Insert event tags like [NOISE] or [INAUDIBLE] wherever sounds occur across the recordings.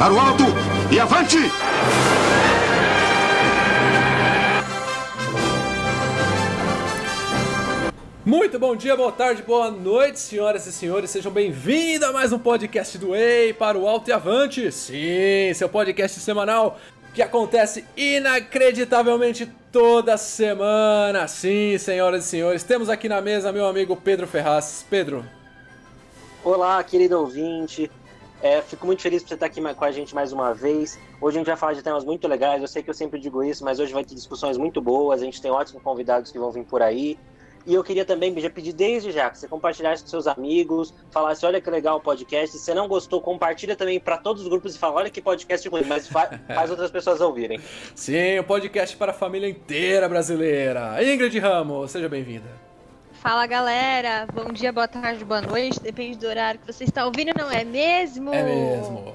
Para o alto e avante! Muito bom dia, boa tarde, boa noite, senhoras e senhores. Sejam bem-vindos a mais um podcast do EI para o Alto e Avante. Sim, seu podcast semanal que acontece inacreditavelmente toda semana. Sim, senhoras e senhores, temos aqui na mesa meu amigo Pedro Ferraz. Pedro. Olá, querido ouvinte. É, fico muito feliz por você estar aqui com a gente mais uma vez. Hoje a gente vai falar de temas muito legais. Eu sei que eu sempre digo isso, mas hoje vai ter discussões muito boas. A gente tem ótimos convidados que vão vir por aí. E eu queria também já pedir desde já que você compartilhasse com seus amigos, falasse, olha que legal o podcast. Se você não gostou, compartilha também para todos os grupos e fala, olha que podcast ruim, mas fa [LAUGHS] faz outras pessoas ouvirem. Sim, o um podcast para a família inteira brasileira. Ingrid Ramos, seja bem-vinda. Fala galera, bom dia, boa tarde, boa noite, depende do horário que você está ouvindo, não é mesmo? É mesmo.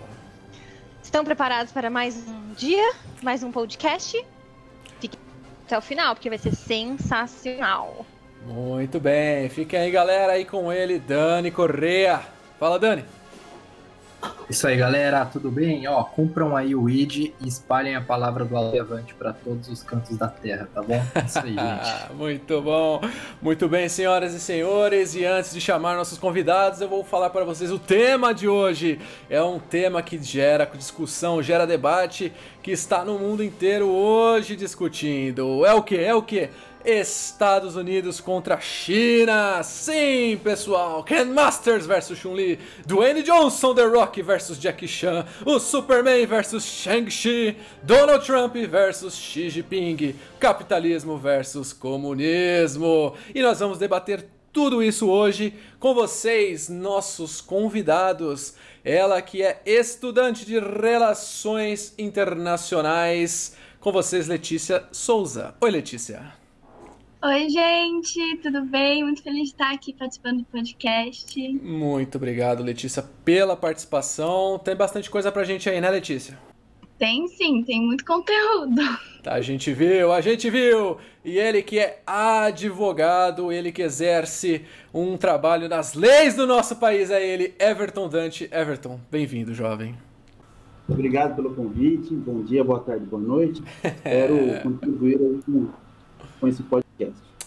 Estão preparados para mais um dia, mais um podcast? Fique até o final, porque vai ser sensacional. Muito bem, fiquem aí galera aí com ele, Dani Correa. Fala Dani. Isso aí galera, tudo bem? Ó, cumpram aí o ID e espalhem a palavra do Alevante para todos os cantos da terra, tá bom? Isso aí, [LAUGHS] gente. Muito bom. Muito bem, senhoras e senhores, e antes de chamar nossos convidados, eu vou falar para vocês o tema de hoje. É um tema que gera discussão, gera debate, que está no mundo inteiro hoje discutindo. É o que? É o que? Estados Unidos contra China. Sim, pessoal. Ken Masters versus Chun-Li. Dwayne Johnson, The Rock versus Jackie Chan. O Superman versus Shang-Chi. Donald Trump versus Xi Jinping. Capitalismo versus comunismo. E nós vamos debater tudo isso hoje com vocês, nossos convidados. Ela que é estudante de Relações Internacionais. Com vocês, Letícia Souza. Oi, Letícia. Oi, gente, tudo bem? Muito feliz de estar aqui participando do podcast. Muito obrigado, Letícia, pela participação. Tem bastante coisa pra gente aí, né, Letícia? Tem sim, tem muito conteúdo. Tá, a gente viu, a gente viu! E ele que é advogado, ele que exerce um trabalho nas leis do nosso país, é ele, Everton Dante. Everton, bem-vindo, jovem. Obrigado pelo convite, bom dia, boa tarde, boa noite. [LAUGHS] Quero contribuir com, com esse podcast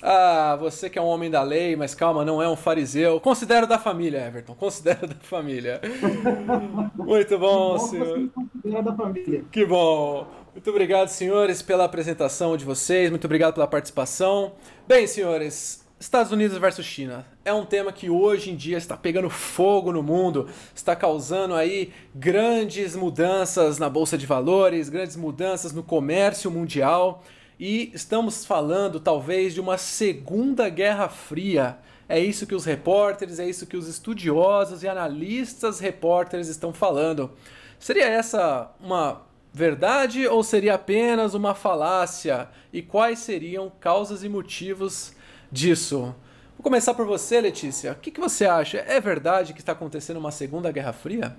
ah, você que é um homem da lei, mas calma, não é um fariseu. Considero da família, Everton. Considero da família. [LAUGHS] Muito bom, bom senhor. Considero da família. Que bom. Muito obrigado, senhores, pela apresentação de vocês. Muito obrigado pela participação. Bem, senhores, Estados Unidos versus China é um tema que hoje em dia está pegando fogo no mundo, está causando aí grandes mudanças na bolsa de valores, grandes mudanças no comércio mundial. E estamos falando talvez de uma segunda guerra fria. É isso que os repórteres, é isso que os estudiosos e analistas repórteres estão falando. Seria essa uma verdade ou seria apenas uma falácia? E quais seriam causas e motivos disso? Vou começar por você, Letícia. O que, que você acha? É verdade que está acontecendo uma segunda guerra fria?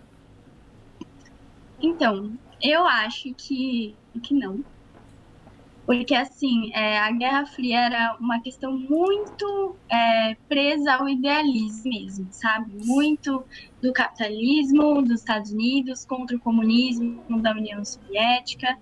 Então, eu acho que, que não. Porque, assim, é, a Guerra Fria era uma questão muito é, presa ao idealismo mesmo, sabe? Muito do capitalismo dos Estados Unidos contra o comunismo da União Soviética.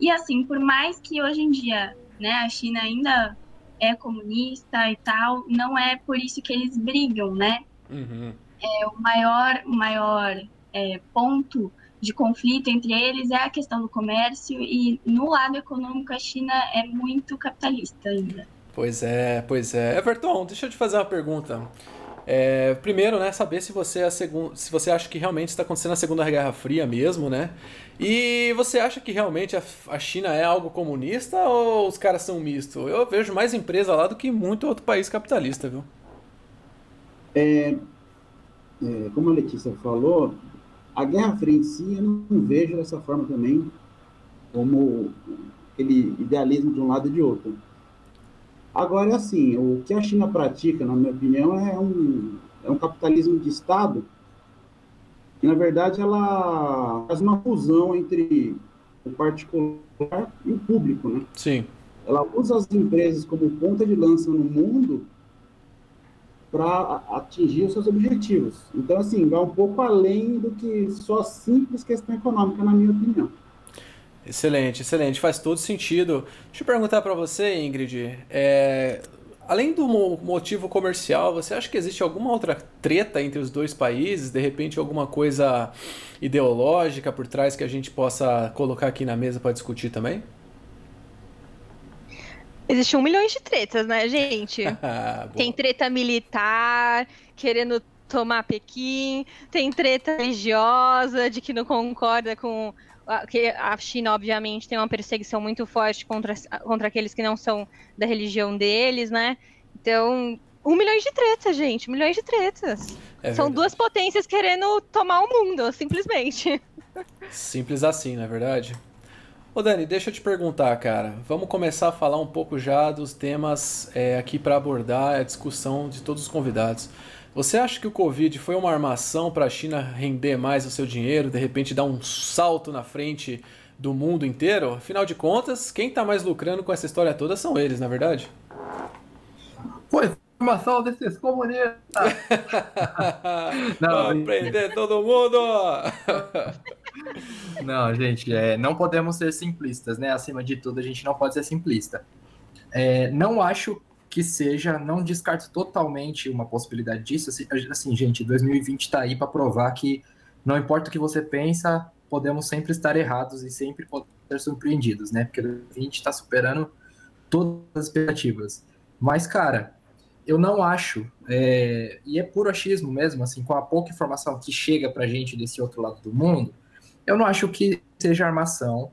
E, assim, por mais que hoje em dia né, a China ainda é comunista e tal, não é por isso que eles brigam, né? Uhum. É, o maior, o maior é, ponto de conflito entre eles é a questão do comércio e no lado econômico a China é muito capitalista ainda. Pois é, pois é. Everton, deixa eu te fazer uma pergunta. É, primeiro, né, saber se você, é segun... se você acha que realmente está acontecendo a Segunda Guerra Fria mesmo, né? E você acha que realmente a, a China é algo comunista ou os caras são misto? Eu vejo mais empresa lá do que muito outro país capitalista, viu? É, é, como a Letícia falou, a Guerra Fria em si, eu não vejo dessa forma também, como aquele idealismo de um lado e de outro. Agora, assim, o que a China pratica, na minha opinião, é um, é um capitalismo de Estado, e, na verdade, ela faz uma fusão entre o particular e o público, né? Sim. Ela usa as empresas como ponta de lança no mundo para atingir os seus objetivos. Então, assim, vai um pouco além do que só simples questão econômica, na minha opinião. Excelente, excelente, faz todo sentido. Deixa eu perguntar para você, Ingrid, é, além do motivo comercial, você acha que existe alguma outra treta entre os dois países? De repente, alguma coisa ideológica por trás que a gente possa colocar aqui na mesa para discutir também? Existe um milhão de tretas, né, gente? [LAUGHS] tem treta militar, querendo tomar Pequim, tem treta religiosa, de que não concorda com. que a China, obviamente, tem uma perseguição muito forte contra, contra aqueles que não são da religião deles, né? Então, um milhão de tretas, gente. Um milhão de tretas. É São duas potências querendo tomar o mundo, simplesmente. Simples assim, não é verdade? Ô Dani, deixa eu te perguntar, cara. Vamos começar a falar um pouco já dos temas é, aqui para abordar a discussão de todos os convidados. Você acha que o Covid foi uma armação para a China render mais o seu dinheiro, de repente dar um salto na frente do mundo inteiro? Afinal de contas, quem está mais lucrando com essa história toda são eles, na é verdade? Foi informação desses comunistas! [LAUGHS] Não, prender todo mundo! [LAUGHS] Não, gente, é, não podemos ser simplistas, né? Acima de tudo, a gente não pode ser simplista. É, não acho que seja, não descarto totalmente uma possibilidade disso. Assim, assim gente, 2020 está aí para provar que não importa o que você pensa, podemos sempre estar errados e sempre ser surpreendidos, né? Porque 2020 está superando todas as expectativas. Mas, cara, eu não acho, é, e é puro achismo mesmo, assim, com a pouca informação que chega para gente desse outro lado do mundo, eu não acho que seja armação.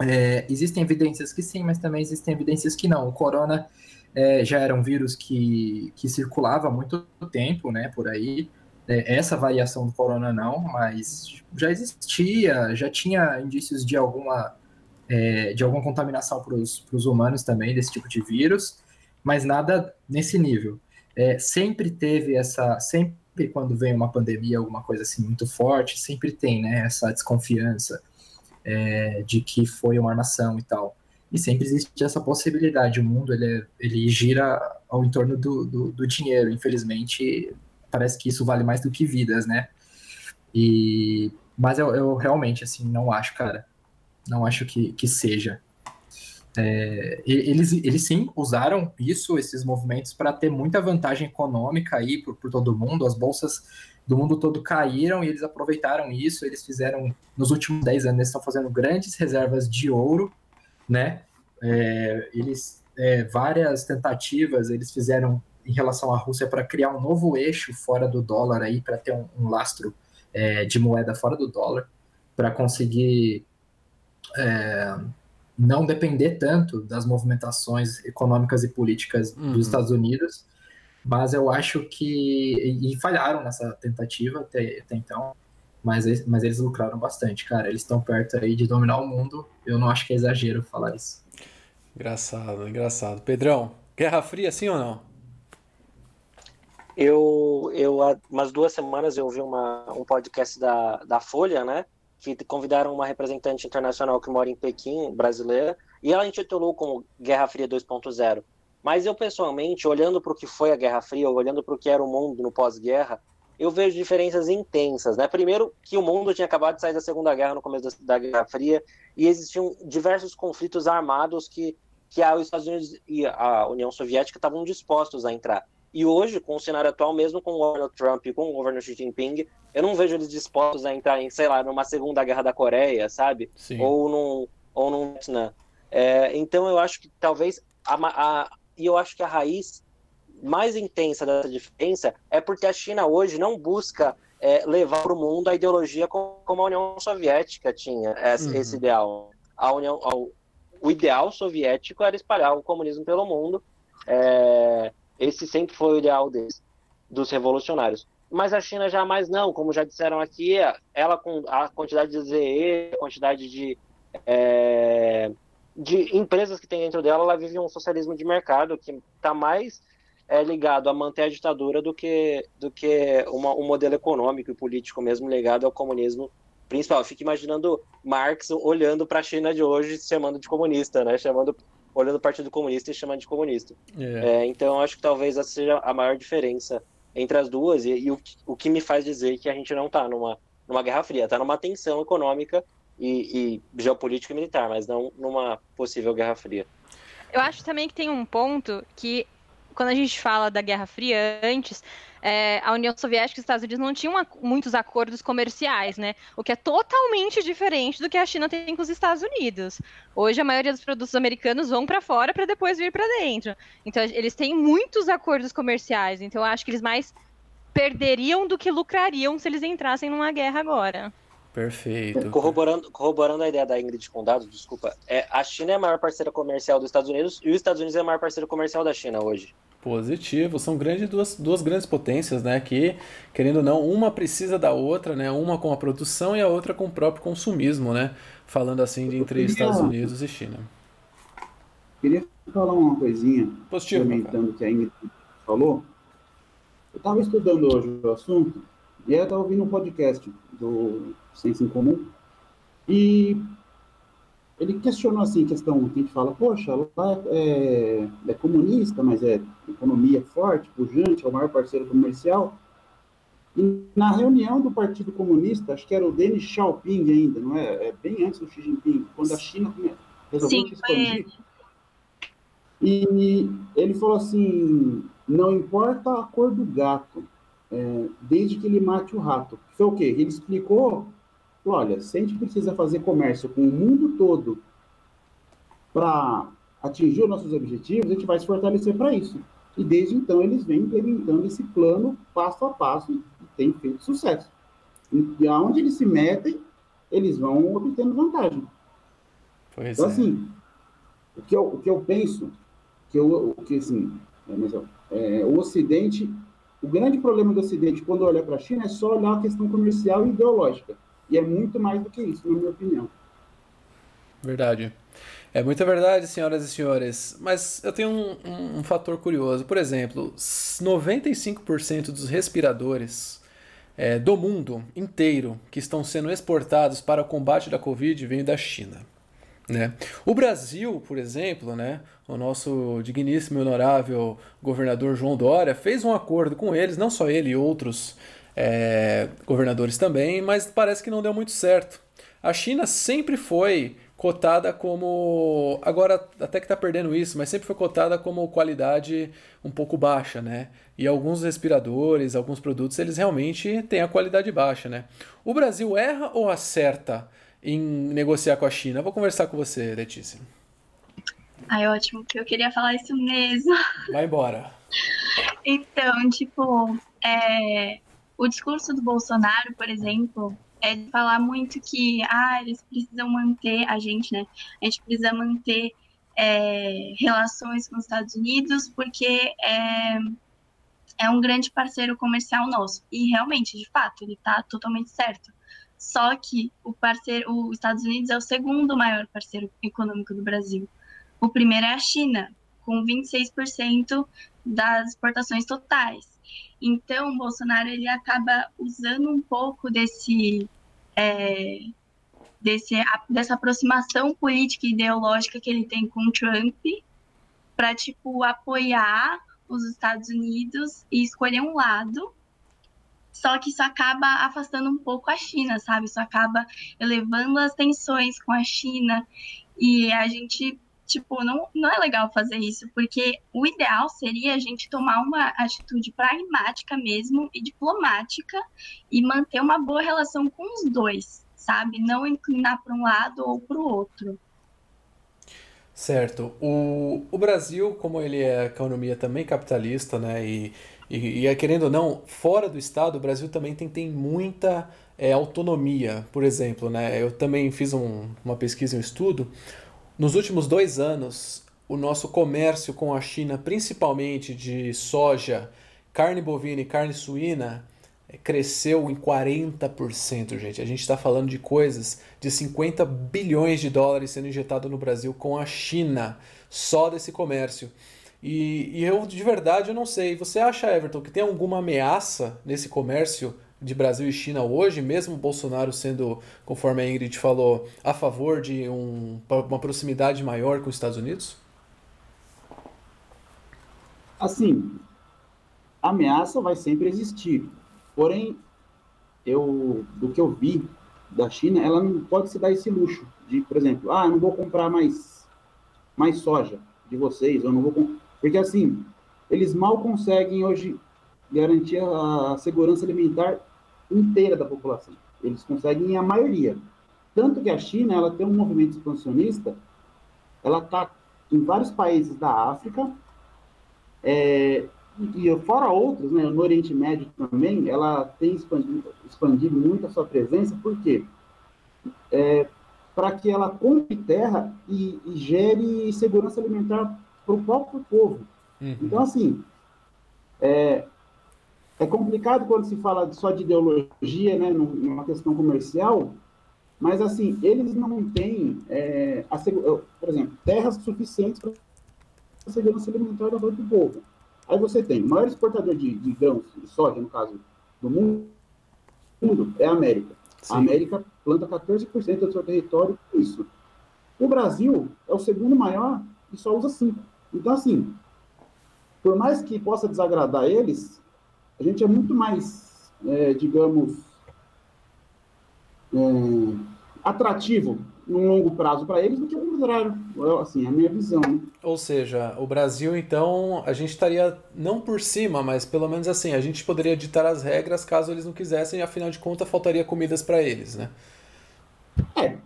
É, existem evidências que sim, mas também existem evidências que não. O corona é, já era um vírus que, que circulava há muito tempo, né, por aí. É, essa variação do corona não, mas já existia, já tinha indícios de alguma, é, de alguma contaminação para os humanos também desse tipo de vírus, mas nada nesse nível. É, sempre teve essa, sempre sempre quando vem uma pandemia, alguma coisa assim muito forte, sempre tem, né, essa desconfiança é, de que foi uma armação e tal. E sempre existe essa possibilidade. O mundo ele, é, ele gira ao entorno do, do, do, dinheiro. Infelizmente, parece que isso vale mais do que vidas, né? E, mas eu, eu realmente assim não acho, cara. Não acho que, que seja. É, eles, eles sim usaram isso, esses movimentos, para ter muita vantagem econômica aí por, por todo mundo. As bolsas do mundo todo caíram e eles aproveitaram isso. Eles fizeram, nos últimos 10 anos, eles estão fazendo grandes reservas de ouro, né? É, eles, é, várias tentativas eles fizeram em relação à Rússia para criar um novo eixo fora do dólar aí, para ter um, um lastro é, de moeda fora do dólar, para conseguir é, não depender tanto das movimentações econômicas e políticas uhum. dos Estados Unidos, mas eu acho que. E, falharam nessa tentativa até, até então, mas, mas eles lucraram bastante, cara. Eles estão perto aí de dominar o mundo. Eu não acho que é exagero falar isso. Engraçado, engraçado. Pedrão, Guerra Fria, sim ou não? Eu, eu há umas duas semanas eu vi uma, um podcast da, da Folha, né? Que convidaram uma representante internacional que mora em Pequim, brasileira, e ela intitulou como Guerra Fria 2.0. Mas eu, pessoalmente, olhando para o que foi a Guerra Fria, olhando para o que era o mundo no pós-guerra, eu vejo diferenças intensas. Né? Primeiro, que o mundo tinha acabado de sair da Segunda Guerra no começo da, Guerra Fria, e existiam diversos conflitos armados que, que os Estados Unidos e a União Soviética estavam dispostos a entrar. E hoje, com o cenário atual, mesmo com o Donald Trump e com o governo Xi Jinping, eu não vejo eles dispostos a entrar em, sei lá, numa segunda guerra da Coreia, sabe? Sim. Ou num, ou num Vietnã. É, então eu acho que talvez a, a, e eu acho que a raiz mais intensa dessa diferença é porque a China hoje não busca é, levar para o mundo a ideologia como, como, a União Soviética tinha esse, uhum. esse ideal. A União, o ideal soviético era espalhar o comunismo pelo mundo. É, esse sempre foi o ideal deles, dos revolucionários. Mas a China jamais não, como já disseram aqui, ela com a quantidade de ZE, a quantidade de, é, de empresas que tem dentro dela, ela vive um socialismo de mercado que está mais é, ligado a manter a ditadura do que, do que uma, um modelo econômico e político mesmo ligado ao comunismo principal. Fico imaginando Marx olhando para a China de hoje chamando de comunista, né? chamando olhando o Partido Comunista e chamando de comunista. É. É, então, acho que talvez essa seja a maior diferença entre as duas e, e o, o, que me faz dizer que a gente não está numa, numa guerra fria, está numa tensão econômica e, e geopolítica e militar, mas não numa possível guerra fria. Eu acho também que tem um ponto que, quando a gente fala da Guerra Fria antes, é, a União Soviética e os Estados Unidos não tinham muitos acordos comerciais, né? O que é totalmente diferente do que a China tem com os Estados Unidos. Hoje a maioria dos produtos americanos vão para fora para depois vir para dentro. Então eles têm muitos acordos comerciais. Então eu acho que eles mais perderiam do que lucrariam se eles entrassem numa guerra agora. Perfeito. Corroborando, corroborando a ideia da Ingrid Condado, desculpa, é, a China é a maior parceira comercial dos Estados Unidos e os Estados Unidos é a maior parceira comercial da China hoje. Positivo, são grandes, duas, duas grandes potências, né? Que, querendo ou não, uma precisa da outra, né? Uma com a produção e a outra com o próprio consumismo, né? Falando assim de entre queria, Estados Unidos e China. Queria falar uma coisinha, Positivo, comentando o que a Ingrid falou. Eu estava estudando hoje o assunto e eu estava ouvindo um podcast do Ciência em Comum, e ele questionou assim, questão que a gente fala, poxa, lá é, é, comunista, mas é economia forte, pujante, é o maior parceiro comercial. E na reunião do Partido Comunista, acho que era o Deng Xiaoping ainda, não é? é bem antes do Xi Jinping, quando a China resolveu Sim, se expandir. E ele falou assim, não importa a cor do gato, é, desde que ele mate o rato. Foi o quê? Ele explicou olha, se a gente precisa fazer comércio com o mundo todo para atingir os nossos objetivos, a gente vai se fortalecer para isso. E desde então eles vêm implementando esse plano passo a passo e tem feito sucesso. E aonde eles se metem, eles vão obtendo vantagem. Pois então, é. assim, o que, eu, o que eu penso, que, eu, o que assim, é, é, o Ocidente, o grande problema do Ocidente quando olha para a China é só olhar a questão comercial e ideológica. E é muito mais do que isso, na minha opinião. Verdade. É muita verdade, senhoras e senhores. Mas eu tenho um, um, um fator curioso. Por exemplo, 95% dos respiradores é, do mundo inteiro que estão sendo exportados para o combate da Covid vêm da China. Né? O Brasil, por exemplo, né, o nosso digníssimo e honorável governador João Dória fez um acordo com eles, não só ele e outros é, governadores também, mas parece que não deu muito certo. A China sempre foi cotada como. Agora até que está perdendo isso, mas sempre foi cotada como qualidade um pouco baixa, né? E alguns respiradores, alguns produtos, eles realmente têm a qualidade baixa, né? O Brasil erra ou acerta em negociar com a China? vou conversar com você, Letícia. Ai, ótimo, que eu queria falar isso mesmo. Vai embora. [LAUGHS] então, tipo, é, o discurso do Bolsonaro, por exemplo, é de falar muito que ah, eles precisam manter, a gente, né? A gente precisa manter é, relações com os Estados Unidos porque é, é um grande parceiro comercial nosso. E realmente, de fato, ele está totalmente certo. Só que o parceiro, os Estados Unidos é o segundo maior parceiro econômico do Brasil. O primeiro é a China, com 26% das exportações totais. Então, o Bolsonaro ele acaba usando um pouco desse, é, desse dessa aproximação política e ideológica que ele tem com o Trump para tipo apoiar os Estados Unidos e escolher um lado. Só que isso acaba afastando um pouco a China, sabe? Isso acaba elevando as tensões com a China e a gente tipo, não, não é legal fazer isso, porque o ideal seria a gente tomar uma atitude pragmática mesmo e diplomática e manter uma boa relação com os dois, sabe? Não inclinar para um lado ou para o outro. Certo. O, o Brasil, como ele é economia também capitalista, né, e, e, e é, querendo ou não, fora do Estado, o Brasil também tem, tem muita é, autonomia. Por exemplo, né, eu também fiz um, uma pesquisa, um estudo, nos últimos dois anos, o nosso comércio com a China, principalmente de soja, carne bovina e carne suína, eh, cresceu em 40%, gente. A gente está falando de coisas de 50 bilhões de dólares sendo injetado no Brasil com a China, só desse comércio. E, e eu, de verdade, eu não sei. Você acha, Everton, que tem alguma ameaça nesse comércio de Brasil e China hoje, mesmo Bolsonaro sendo, conforme a Ingrid falou, a favor de um, uma proximidade maior com os Estados Unidos? Assim, a ameaça vai sempre existir. Porém, eu, do que eu vi da China, ela não pode se dar esse luxo de, por exemplo, ah, não vou comprar mais, mais soja de vocês, eu não vou porque assim, eles mal conseguem hoje garantir a segurança alimentar inteira da população. Eles conseguem a maioria. Tanto que a China, ela tem um movimento expansionista, ela está em vários países da África, é, e fora outros, né, no Oriente Médio também, ela tem expandido, expandido muito a sua presença, por quê? É, para que ela compre terra e, e gere segurança alimentar para o próprio povo. Uhum. Então, assim, é, é complicado quando se fala só de ideologia, né, numa questão comercial, mas, assim, eles não têm, é, a, por exemplo, terras suficientes para a segurança alimentar do povo. Aí você tem o maior exportador de, de grãos, de soja, no caso, do mundo, é a América. Sim. A América planta 14% do seu território com isso. O Brasil é o segundo maior e só usa 5%. Então, assim, por mais que possa desagradar eles, a gente é muito mais, é, digamos, é, atrativo num longo prazo para eles do que o contrário. Assim, é a minha visão. Né? Ou seja, o Brasil, então, a gente estaria não por cima, mas pelo menos assim, a gente poderia ditar as regras caso eles não quisessem, e afinal de contas faltaria comidas para eles, né? É,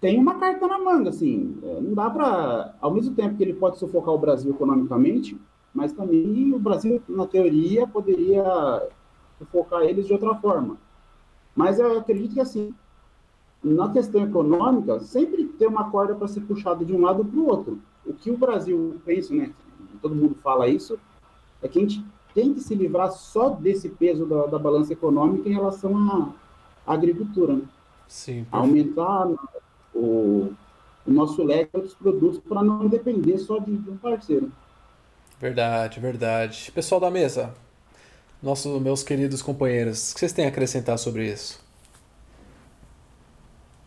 tem uma carta na manga, assim. É, não dá para. Ao mesmo tempo que ele pode sufocar o Brasil economicamente, mas também o Brasil, na teoria, poderia sufocar eles de outra forma. Mas eu acredito que, assim, na questão econômica, sempre tem uma corda para ser puxada de um lado para o outro. O que o Brasil pensa, né? Todo mundo fala isso, é que a gente tem que se livrar só desse peso da, da balança econômica em relação à, à agricultura. Né? Sim. Aumentar o, o nosso leque de outros produtos para não depender só de, de, um parceiro. Verdade, verdade. Pessoal da mesa, nossos meus queridos companheiros, o que vocês têm a acrescentar sobre isso?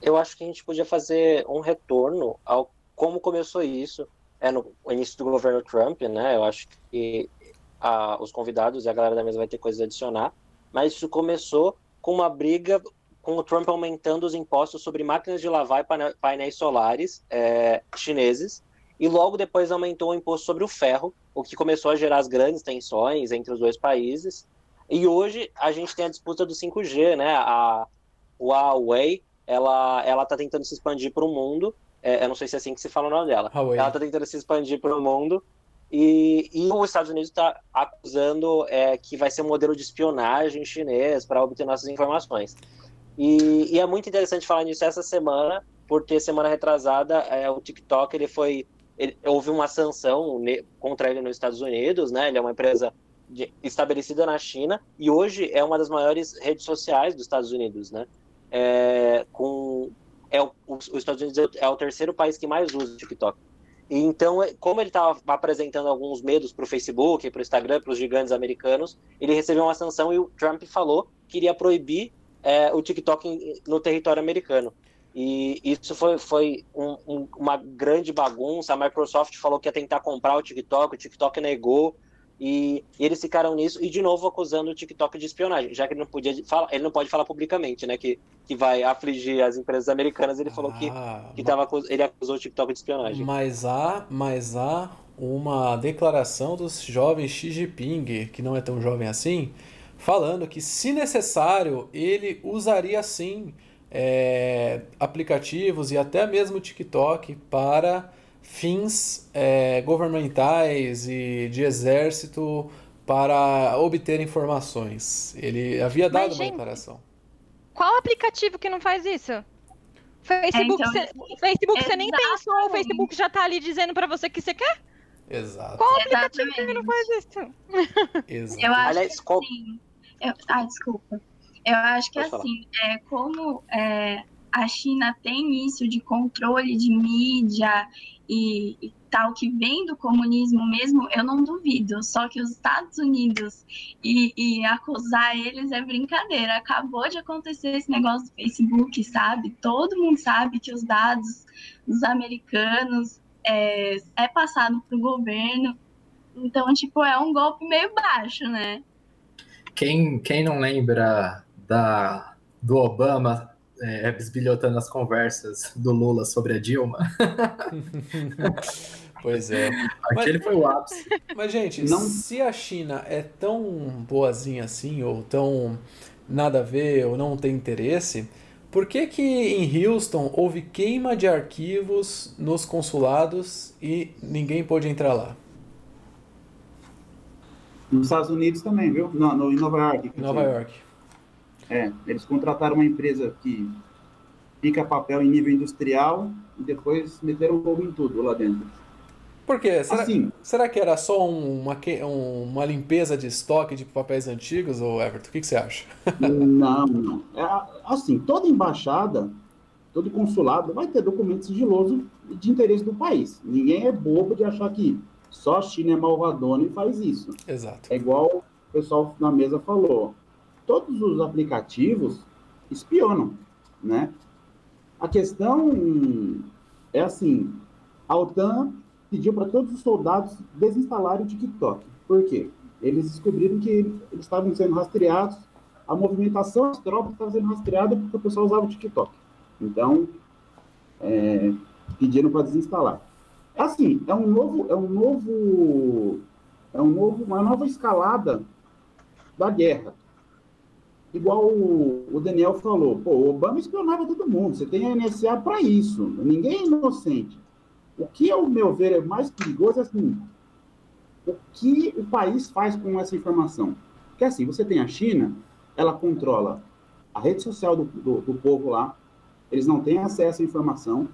eu acho que a gente podia fazer um retorno ao como começou isso é no início do governo Trump, né? Eu acho que a, os convidados e a galera da mesa vai ter coisas a adicionar, mas isso começou com uma briga com o Trump aumentando os impostos sobre máquinas de lavar e painéis solares é, chineses, e logo depois aumentou o imposto sobre o ferro, o que começou a gerar as grandes tensões entre os dois países. E hoje a gente tem a disputa do 5G, né? A Huawei ela ela está tentando se expandir para o mundo. É, eu não sei se é assim que se fala o nome dela. Huawei. Ela está tentando se expandir para o mundo e, e, os Estados Unidos está acusando é, que vai ser um modelo de espionagem chinês para obter nossas informações. E, e, é muito interessante falar nisso essa semana, porque semana retrasada é, o TikTok ele foi ele, houve uma sanção contra ele nos Estados Unidos, né? Ele é uma empresa de, estabelecida na China e hoje é uma das maiores redes sociais dos Estados Unidos, né? é, com é o, os Estados Unidos é o terceiro país que mais usa o TikTok. E então, é, como ele estava apresentando alguns medos para o Facebook, para o Instagram, para os gigantes americanos, ele recebeu uma sanção e o Trump falou que iria proibir é, o TikTok no território americano. E isso foi, foi um, um, uma grande bagunça. A Microsoft falou que ia tentar comprar o TikTok, o TikTok negou. E, e, eles ficaram nisso e de novo acusando o TikTok de espionagem, já que ele não podia falar, ele não pode falar publicamente, né, que, que vai afligir as empresas americanas. Ele falou que, ah, que tava, ele acusou o TikTok de espionagem. Mas há, mas há uma declaração dos jovens Xi Jinping, que não é tão jovem assim, falando que se necessário ele usaria sim é, aplicativos e até mesmo o TikTok para fins é, governamentais e de exército para obter informações. Ele havia dado Mas, uma declaração. Qual aplicativo que não faz isso? Facebook, é, então, cê, Facebook você nem pensou, o Facebook já está ali dizendo para você que você quer? Exato. Qual aplicativo que não faz isso? [LAUGHS] Exato. Eu acho Aliás, que assim, eu, ah, desculpa. Eu acho que Pode assim, é, como é, a China tem isso de controle de mídia e, e, tal que vem do comunismo mesmo, eu não duvido. Só que os Estados Unidos e, e, acusar eles é brincadeira. Acabou de acontecer esse negócio do Facebook, sabe? Todo mundo sabe que os dados dos americanos é, é passado para o governo. Então, tipo, é um golpe meio baixo, né? Quem, quem não lembra da, do Obama é, bisbilhotando as conversas do Lula sobre a Dilma? [LAUGHS] pois é. Aquele mas, foi o ápice. Mas, gente, não... se a China é tão boazinha assim, ou tão nada a ver, ou não tem interesse, por que, que em Houston houve queima de arquivos nos consulados e ninguém pôde entrar lá? Nos Estados Unidos também, viu? No, no, em Nova York. Nova dizer. York. É, eles contrataram uma empresa que pica papel em nível industrial e depois meteram fogo em tudo lá dentro. Por quê? Será, assim, será que era só uma, uma limpeza de estoque de papéis antigos, ou Everton? O que, que você acha? [LAUGHS] Não, não. É, assim, toda embaixada, todo consulado vai ter documento sigiloso de interesse do país. Ninguém é bobo de achar que só a China é malvadona e faz isso. Exato. É igual o pessoal na mesa falou. Todos os aplicativos espionam, né? A questão é assim, a OTAN pediu para todos os soldados desinstalarem o TikTok. Por quê? Eles descobriram que eles estavam sendo rastreados, a movimentação das tropas estava sendo rastreada porque o pessoal usava o TikTok. Então, é, pediram para desinstalar. Assim, é um novo, é um novo, é um novo, uma nova escalada da guerra. Igual o, o Daniel falou, pô, o Obama espionava todo mundo. Você tem a NSA para isso. Ninguém é inocente. O que, ao meu ver, é mais perigoso é assim, o que o país faz com essa informação? Porque assim, você tem a China, ela controla a rede social do, do, do povo lá, eles não têm acesso à informação.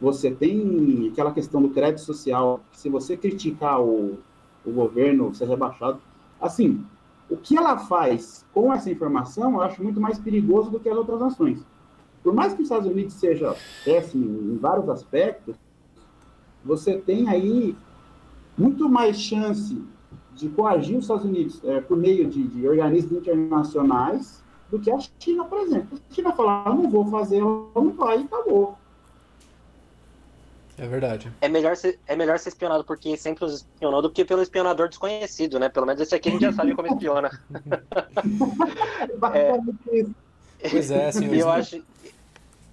Você tem aquela questão do crédito social, se você criticar o, o governo, você é rebaixado. Assim, o que ela faz com essa informação, eu acho muito mais perigoso do que as outras nações. Por mais que os Estados Unidos seja péssimo em vários aspectos, você tem aí muito mais chance de coagir os Estados Unidos é, por meio de, de, organismos internacionais do que a China, por exemplo. A China falar, ah, não vou fazer, ela não vai e acabou. É verdade. É melhor, ser, é melhor ser espionado porque sempre os espionou do que pelo espionador desconhecido, né? Pelo menos esse aqui a gente já sabe como espiona. [LAUGHS] é, pois é, senhor. E eu acho,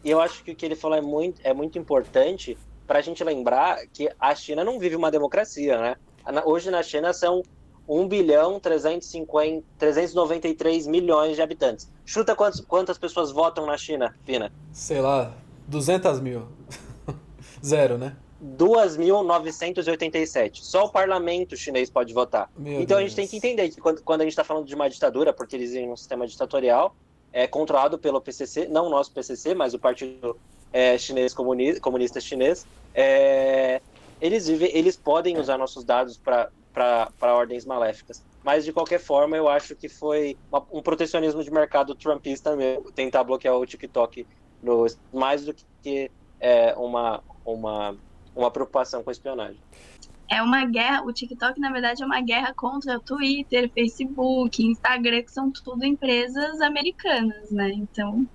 eu acho que o que ele falou é muito, é muito importante para a gente lembrar que a China não vive uma democracia, né? Hoje na China são 1 bilhão 350, 393 milhões de habitantes. Chuta quantos, quantas pessoas votam na China, Pina? Sei lá, 200 mil. Zero, né? 2.987. Só o parlamento chinês pode votar. Meu então Deus. a gente tem que entender que quando, quando a gente está falando de uma ditadura, porque eles vivem um sistema ditatorial, é controlado pelo PCC, não o nosso PCC, mas o Partido é, chinês comunista, comunista chinês, é, eles, vivem, eles podem usar nossos dados para ordens maléficas. Mas, de qualquer forma, eu acho que foi uma, um protecionismo de mercado trumpista mesmo, tentar bloquear o TikTok no, mais do que é, uma, uma, uma preocupação com espionagem. É uma guerra, o TikTok, na verdade, é uma guerra contra o Twitter, Facebook, Instagram, que são tudo empresas americanas, né? Então,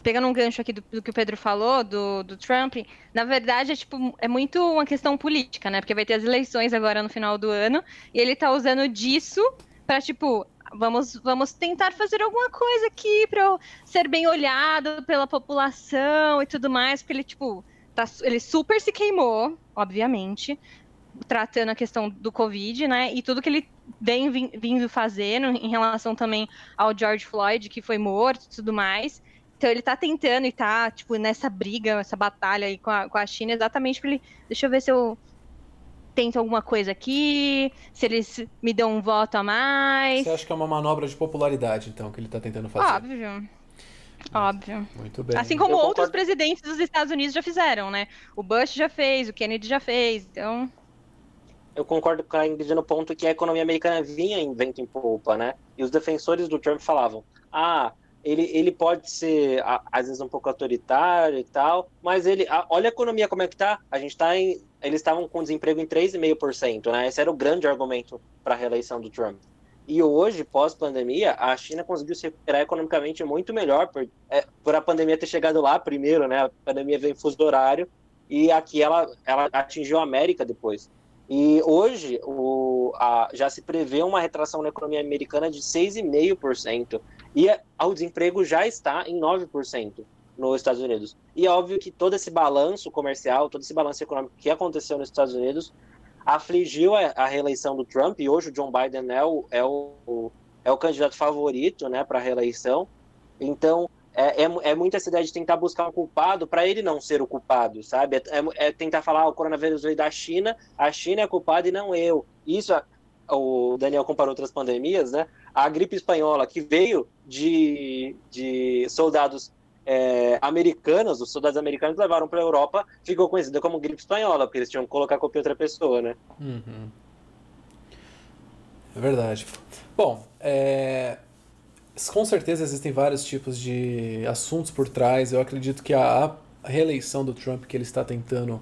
pegando um gancho aqui do, do, que o Pedro falou, do, do Trump, na verdade é, tipo, é muito uma questão política, né? Porque vai ter as eleições agora no final do ano, e ele tá usando disso para tipo, vamos, vamos tentar fazer alguma coisa aqui para ser bem olhado pela população e tudo mais, porque ele, tipo, tá, ele super se queimou, obviamente, tratando a questão do Covid, né? E tudo que ele vem vindo fazendo em relação também ao George Floyd, que foi morto e tudo mais. Então ele tá tentando e tá, tipo, nessa briga, essa batalha aí com a, com a China, exatamente pra ele. Deixa eu ver se eu tento alguma coisa aqui, se eles me dão um voto a mais. Você acha que é uma manobra de popularidade, então, que ele tá tentando fazer? Óbvio. Óbvio. Muito bem. Assim como outros presidentes dos Estados Unidos já fizeram, né? O Bush já fez, o Kennedy já fez, então. Eu concordo com a Ingrid no ponto que a economia americana vinha em vento em polpa, né? E os defensores do Trump falavam: ah, ele, ele pode ser, às vezes, um pouco autoritário e tal, mas ele. olha a economia como é que tá. A gente tá em. Eles estavam com desemprego em 3,5%, né? Esse era o grande argumento para a reeleição do Trump. E hoje, pós-pandemia, a China conseguiu se recuperar economicamente muito melhor por, é, por a pandemia ter chegado lá primeiro, né? A pandemia veio em fuso horário e aqui ela, ela atingiu a América depois. E hoje o, a, já se prevê uma retração na economia americana de 6,5%. E a, o desemprego já está em 9% nos Estados Unidos. E é óbvio que todo esse balanço comercial, todo esse balanço econômico que aconteceu nos Estados Unidos afligiu a, a reeleição do Trump. E hoje o John Biden é o, é o, é o candidato favorito né, para a reeleição. Então, é, é, é muito essa ideia de tentar buscar um culpado para ele não ser o culpado, sabe? É, é, é tentar falar, ah, o coronavírus veio da China, a China é culpada e não eu. Isso, o Daniel comparou outras pandemias, né? A gripe espanhola, que veio de, de soldados é, americanos, os soldados americanos levaram para a Europa, ficou conhecida como gripe espanhola, porque eles tinham que colocar a em outra pessoa, né? Uhum. É verdade. Bom, é, com certeza existem vários tipos de assuntos por trás. Eu acredito que a, reeleição do Trump que ele está tentando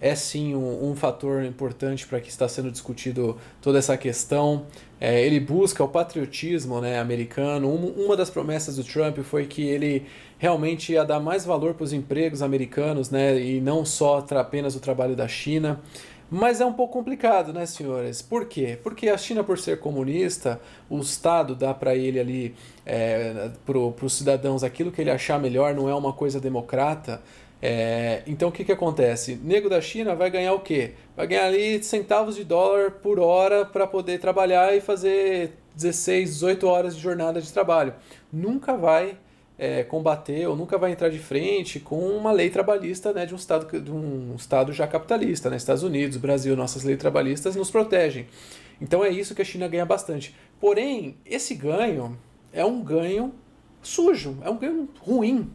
é sim um, um fator importante para que está sendo discutido toda essa questão. É, ele busca o patriotismo né, americano. Um, uma das promessas do Trump foi que ele realmente ia dar mais valor para os empregos americanos né, e não só apenas o trabalho da China. Mas é um pouco complicado, né, senhores? Por quê? Porque a China, por ser comunista, o Estado dá para ele ali, é, para os cidadãos, aquilo que ele achar melhor, não é uma coisa democrata. É, então o que, que acontece? Nego da China vai ganhar o quê? Vai ganhar ali centavos de dólar por hora para poder trabalhar e fazer 16, 18 horas de jornada de trabalho. Nunca vai é, combater ou nunca vai entrar de frente com uma lei trabalhista né, de, um estado, de um estado já capitalista. Né? Estados Unidos, Brasil, nossas leis trabalhistas nos protegem. Então é isso que a China ganha bastante. Porém, esse ganho é um ganho sujo, é um ganho ruim.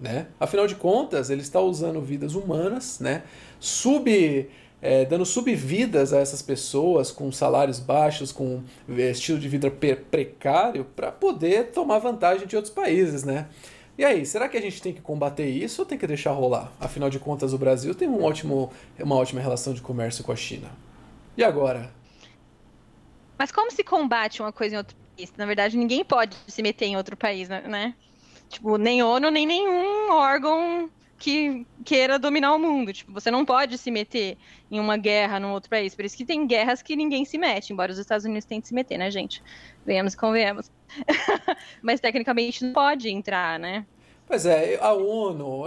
Né? Afinal de contas, ele está usando vidas humanas, né? sub é, dando subvidas a essas pessoas com salários baixos, com é, estilo de vida precário, para poder tomar vantagem de outros países, né? E aí, será que a gente tem que combater isso ou tem que deixar rolar? Afinal de contas, o Brasil tem um ótimo, uma ótima relação de comércio com a China. E agora? Mas como se combate uma coisa em outro país? Na verdade, ninguém pode se meter em outro país, né? Tipo, nem ONU, nem nenhum órgão que queira dominar o mundo. Tipo, você não pode se meter em uma guerra num outro país. Por isso que tem guerras que ninguém se mete, embora os Estados Unidos tentem se meter, né, gente? Venhamos e convenhamos. [LAUGHS] Mas tecnicamente não pode entrar, né? Pois é, a ONU,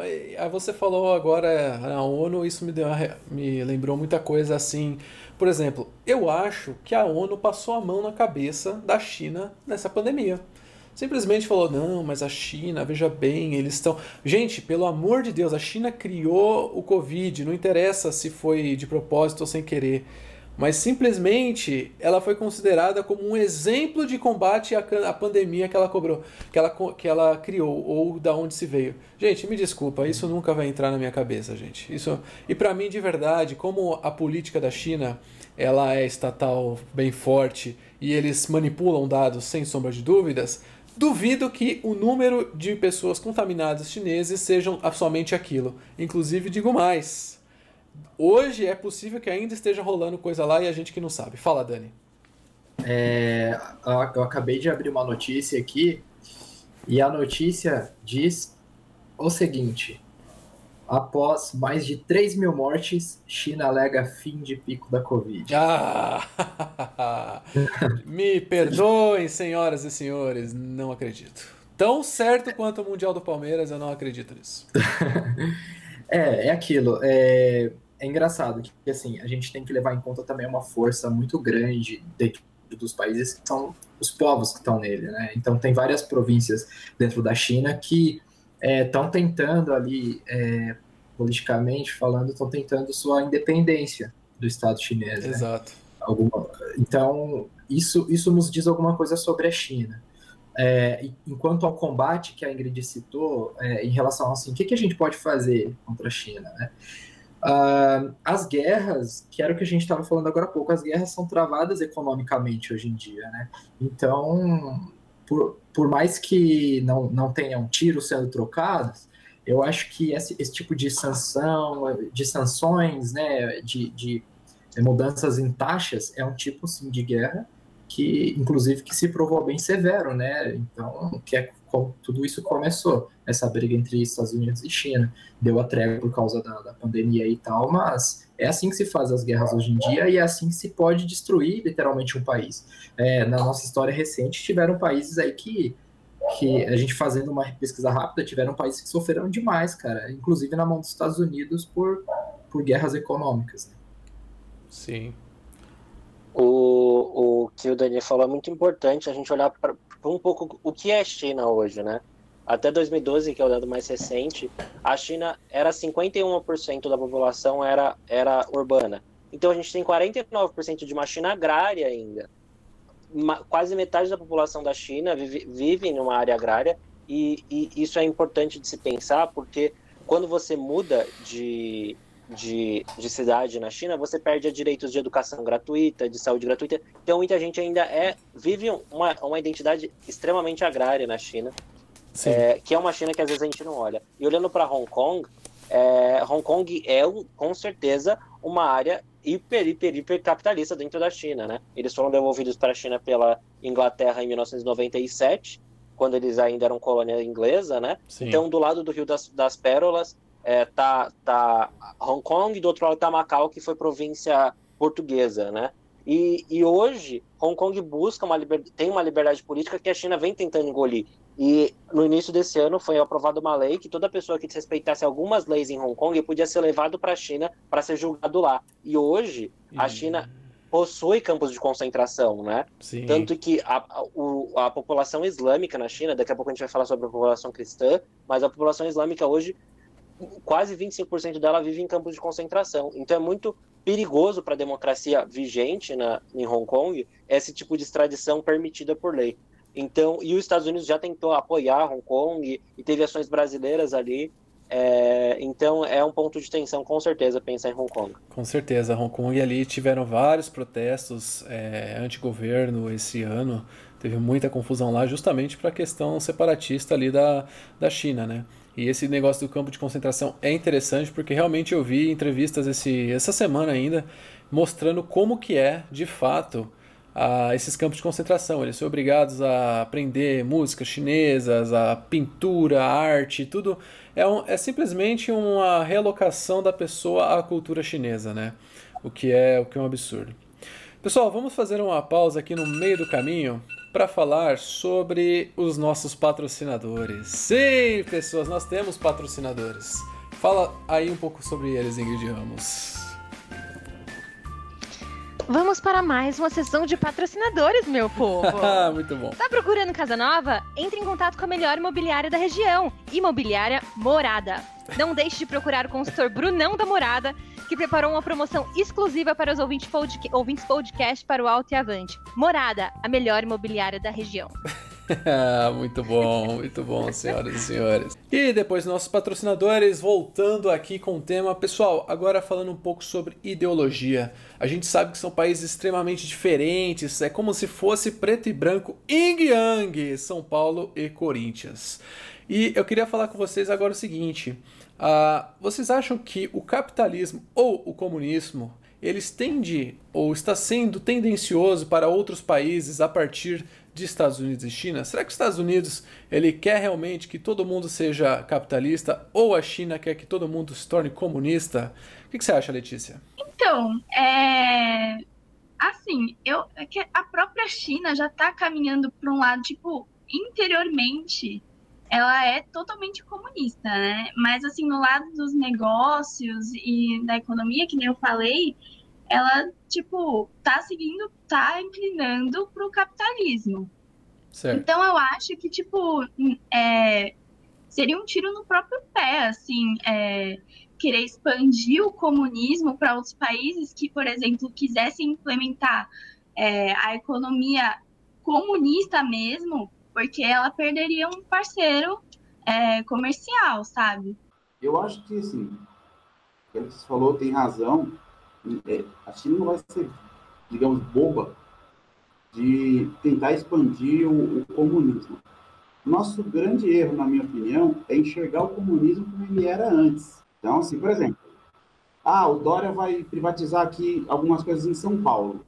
você falou agora a ONU, isso me, deu, me lembrou muita coisa assim. Por exemplo, eu acho que a ONU passou a mão na cabeça da China nessa pandemia simplesmente falou: não, mas a China, veja bem, eles estão. Gente, pelo amor de Deus, a China criou o Covid, não interessa se foi de propósito ou sem querer. Mas simplesmente ela foi considerada como um exemplo de combate à, pandemia que ela cobrou, que ela, que ela criou, ou da onde se veio. Gente, me desculpa, isso nunca vai entrar na minha cabeça, gente. Isso E para mim, de verdade, como a política da China ela é estatal bem forte e eles manipulam dados sem sombra de dúvidas, Duvido que o número de pessoas contaminadas chineses sejam somente aquilo. Inclusive, digo mais. Hoje é possível que ainda esteja rolando coisa lá e a gente que não sabe. Fala, Dani. É, eu acabei de abrir uma notícia aqui e a notícia diz o seguinte: Após mais de 3 mil mortes, China alega fim de pico da Covid. Ah! [LAUGHS] Me perdoem, senhoras e senhores, não acredito. Tão certo quanto o Mundial do Palmeiras, eu não acredito nisso. [LAUGHS] é, é aquilo. É, é engraçado que assim, a gente tem que levar em conta também uma força muito grande dentro dos países que são os povos que estão nele, né? Então tem várias províncias dentro da China que estão é, tentando ali, é, politicamente falando, estão tentando sua independência do Estado chinês. Né? Exato. Né? Alguma, então, isso, isso nos diz alguma coisa sobre a China. É, enquanto ao combate que a Ingrid citou, é, em relação a assim, o que, que a gente pode fazer contra a China, né? Uh, as guerras, que era o que a gente estava falando agora há pouco, as guerras são travadas economicamente hoje em dia, né? Então, por, por mais que não, não tenham tiros sendo trocados, eu acho que esse, esse tipo de sanção, de sanções, né, de, de mudanças em taxas, é um tipo, sim, de guerra que, inclusive, que se provou bem severo, né? Então, que é como tudo isso começou, essa briga entre Estados Unidos e China. Deu a trégua por causa da, da pandemia e tal, mas É assim que se faz as guerras hoje em dia e é assim que se pode destruir literalmente um país. É, na nossa história recente, tiveram países aí que, que a gente fazendo uma pesquisa rápida, tiveram países que sofreram demais, cara, inclusive na mão dos Estados Unidos por, por guerras econômicas. Né? Sim. O, o que o Daniel falou é muito importante a gente olhar para um pouco o que é China hoje, né? Até 2012, que é o dado mais recente, a China era 51% da população era, era urbana. Então a gente tem 49% de uma China agrária ainda. Uma, quase metade da população da China vive, vive numa área agrária e, e isso é importante de se pensar porque quando você muda de, de, de, cidade na China, você perde direitos de educação gratuita, de saúde gratuita. Então, muita gente ainda é vive uma, uma identidade extremamente agrária na China é, que é uma China que às vezes a gente não olha. E olhando para Hong Kong, é, Hong Kong é com certeza uma área hiper, hiper, hiper capitalista dentro da China, né? Eles foram devolvidos para a China pela Inglaterra em 1997, quando eles ainda eram colônia inglesa, né? Sim. Então, do lado do Rio das, das Pérolas, é, tá, tá Hong Kong, e do outro lado tá Macau, que foi província portuguesa, né? E, e hoje, Hong Kong busca uma liber... tem uma liberdade política que a China vem tentando engolir. E no início desse ano foi aprovada uma lei que toda pessoa que desrespeitasse algumas leis em Hong Kong podia ser levado para a China para ser julgado lá. E hoje a uhum. China possui campos de concentração, né? Sim. Tanto que a, a, a, população islâmica na China, daqui a pouco a gente vai falar sobre a população cristã, mas a população islâmica hoje, quase 25% dela vive em campos de concentração. Então é muito perigoso para a democracia vigente na, em Hong Kong esse tipo de extradição permitida por lei. Então, e os Estados Unidos já tentou apoiar Hong Kong e teve ações brasileiras ali. É, então é um ponto de tensão, com certeza, pensar em Hong Kong. Com certeza, Hong Kong e ali tiveram vários protestos é, anti-governo esse ano. Teve muita confusão lá, justamente para a questão separatista ali da, da China, né? E esse negócio do campo de concentração é interessante porque realmente eu vi entrevistas esse, essa semana ainda mostrando como que é, de fato, a esses campos de concentração. Eles são obrigados a aprender músicas chinesas, a pintura, a arte, tudo. É, um, é simplesmente uma realocação da pessoa à cultura chinesa, né? O que é, o que é um absurdo. Pessoal, vamos fazer uma pausa aqui no meio do caminho para falar sobre os nossos patrocinadores. Sim, pessoas, nós temos patrocinadores. Fala aí um pouco sobre eles, Ingrid Ramos. Vamos para mais uma sessão de patrocinadores, meu [LAUGHS] povo. Muito bom. Tá procurando casa nova? Entre em contato com a melhor imobiliária da região, Imobiliária Morada. Não deixe de procurar o consultor Brunão da Morada, que preparou uma promoção exclusiva para os ouvintes, podca ouvintes podcast para o Alto e Avante. Morada, a melhor imobiliária da região. [LAUGHS] [LAUGHS] muito bom, muito bom, senhoras e senhores. E depois nossos patrocinadores, voltando aqui com o tema. Pessoal, agora falando um pouco sobre ideologia. A gente sabe que são países extremamente diferentes, é como se fosse preto e branco, yin yang, São Paulo e Corinthians. E eu queria falar com vocês agora o seguinte: uh, vocês acham que o capitalismo ou o comunismo eles tendem ou está sendo tendencioso para outros países a partir de Estados Unidos e China? Será que os Estados Unidos ele quer realmente que todo mundo seja capitalista ou a China quer que todo mundo se torne comunista? O que, que você acha, Letícia? Então, é... assim, eu é a própria China já está caminhando para um lado tipo interiormente ela é totalmente comunista, né? Mas assim, no lado dos negócios e da economia, que nem eu falei, ela, tipo, tá seguindo, tá inclinando pro capitalismo. Certo. Então eu acho que, tipo, é, seria um tiro no próprio pé, assim, é, querer expandir o comunismo para outros países que, por exemplo, quisessem implementar é, a economia comunista mesmo, porque ela perderia um parceiro é, comercial, sabe? Eu acho que, assim, o que você falou tem razão, a China não vai ser, digamos, boba de tentar expandir o, o, comunismo. Nosso grande erro, na minha opinião, é enxergar o comunismo como ele era antes. Então, assim, por exemplo, ah, o Dória vai privatizar aqui algumas coisas em São Paulo.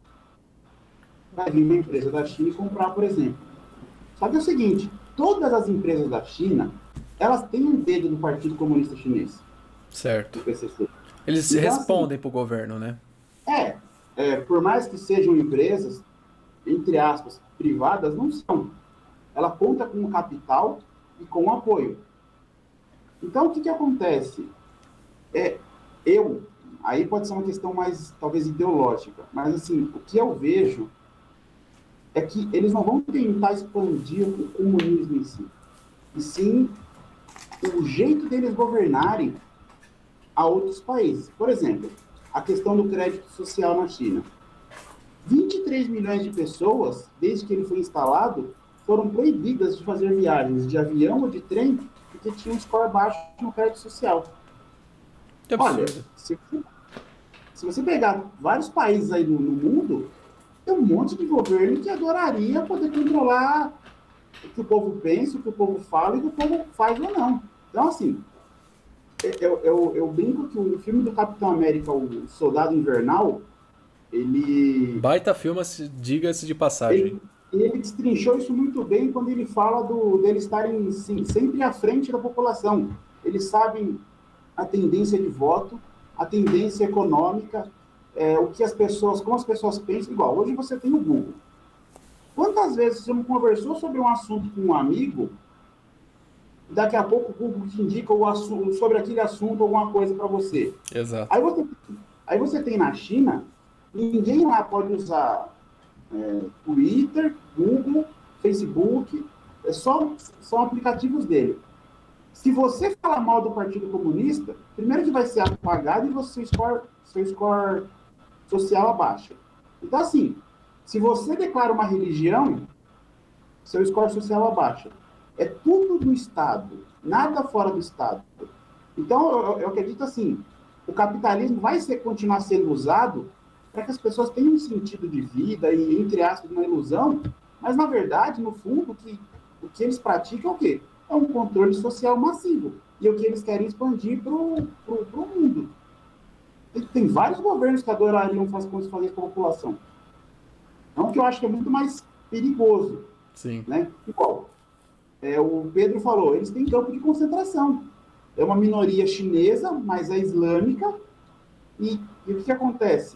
Vai vir uma empresa da China e comprar, por exemplo. Só que é o seguinte, todas as empresas da China, elas têm um dedo do Partido Comunista Chinês. Certo. Do PCC. Eles então, assim, respondem assim, para o governo, né? É, é, por mais que sejam empresas, entre aspas, privadas, não são. Ela conta com capital e com apoio. Então, o que, que acontece? É, eu, aí pode ser uma questão mais, talvez, ideológica, mas, assim, o que eu vejo é que eles não vão tentar expandir o comunismo em si, e sim o jeito deles governarem a outros países. Por exemplo, a questão do crédito social na China. 23 milhões de pessoas, desde que ele foi instalado, foram proibidas de fazer viagens de avião ou de trem porque tinham um score baixo no crédito social. Que Olha, se, se, você pegar vários países aí no, no, mundo, tem um monte de governo que adoraria poder controlar o que o povo pensa, o que o povo fala e o que o povo faz ou não. Então, assim, eu, eu, eu brinco que o filme do Capitão América, o Soldado Invernal, ele. Baita filme, diga-se de passagem. Ele, ele destrinchou isso muito bem quando ele fala do, deles estarem sim, sempre à frente da população. Eles sabem a tendência de voto, a tendência econômica, é, o que as pessoas, como as pessoas pensam. Igual, hoje você tem o Google. Quantas vezes você não conversou sobre um assunto com um amigo, daqui a pouco o Google te indica o assunto, sobre aquele assunto alguma coisa para você? Exato. Aí você, aí você tem na China, ninguém lá pode usar é, Twitter, Google, Facebook, é só, são aplicativos dele. Se você falar mal do Partido Comunista, primeiro que vai ser apagado e você score, seu score social abaixa. Então, assim, se você declara uma religião, seu score social abaixa. É tudo do Estado, nada fora do Estado. Então, eu, eu acredito assim, o capitalismo vai ser, continuar sendo usado para que as pessoas tenham um sentido de vida e, entre aspas, uma ilusão, mas, na verdade, no fundo, que, o que eles praticam é o quê? é um controle social massivo. E é o que eles querem expandir para o mundo. E tem vários governos que adorariam fazer isso fazer com a população. Então, o que eu acho que é muito mais perigoso. Sim. Né? Igual, é, o Pedro falou, eles têm campo de concentração. É uma minoria chinesa, mas é islâmica. E, e o que, acontece?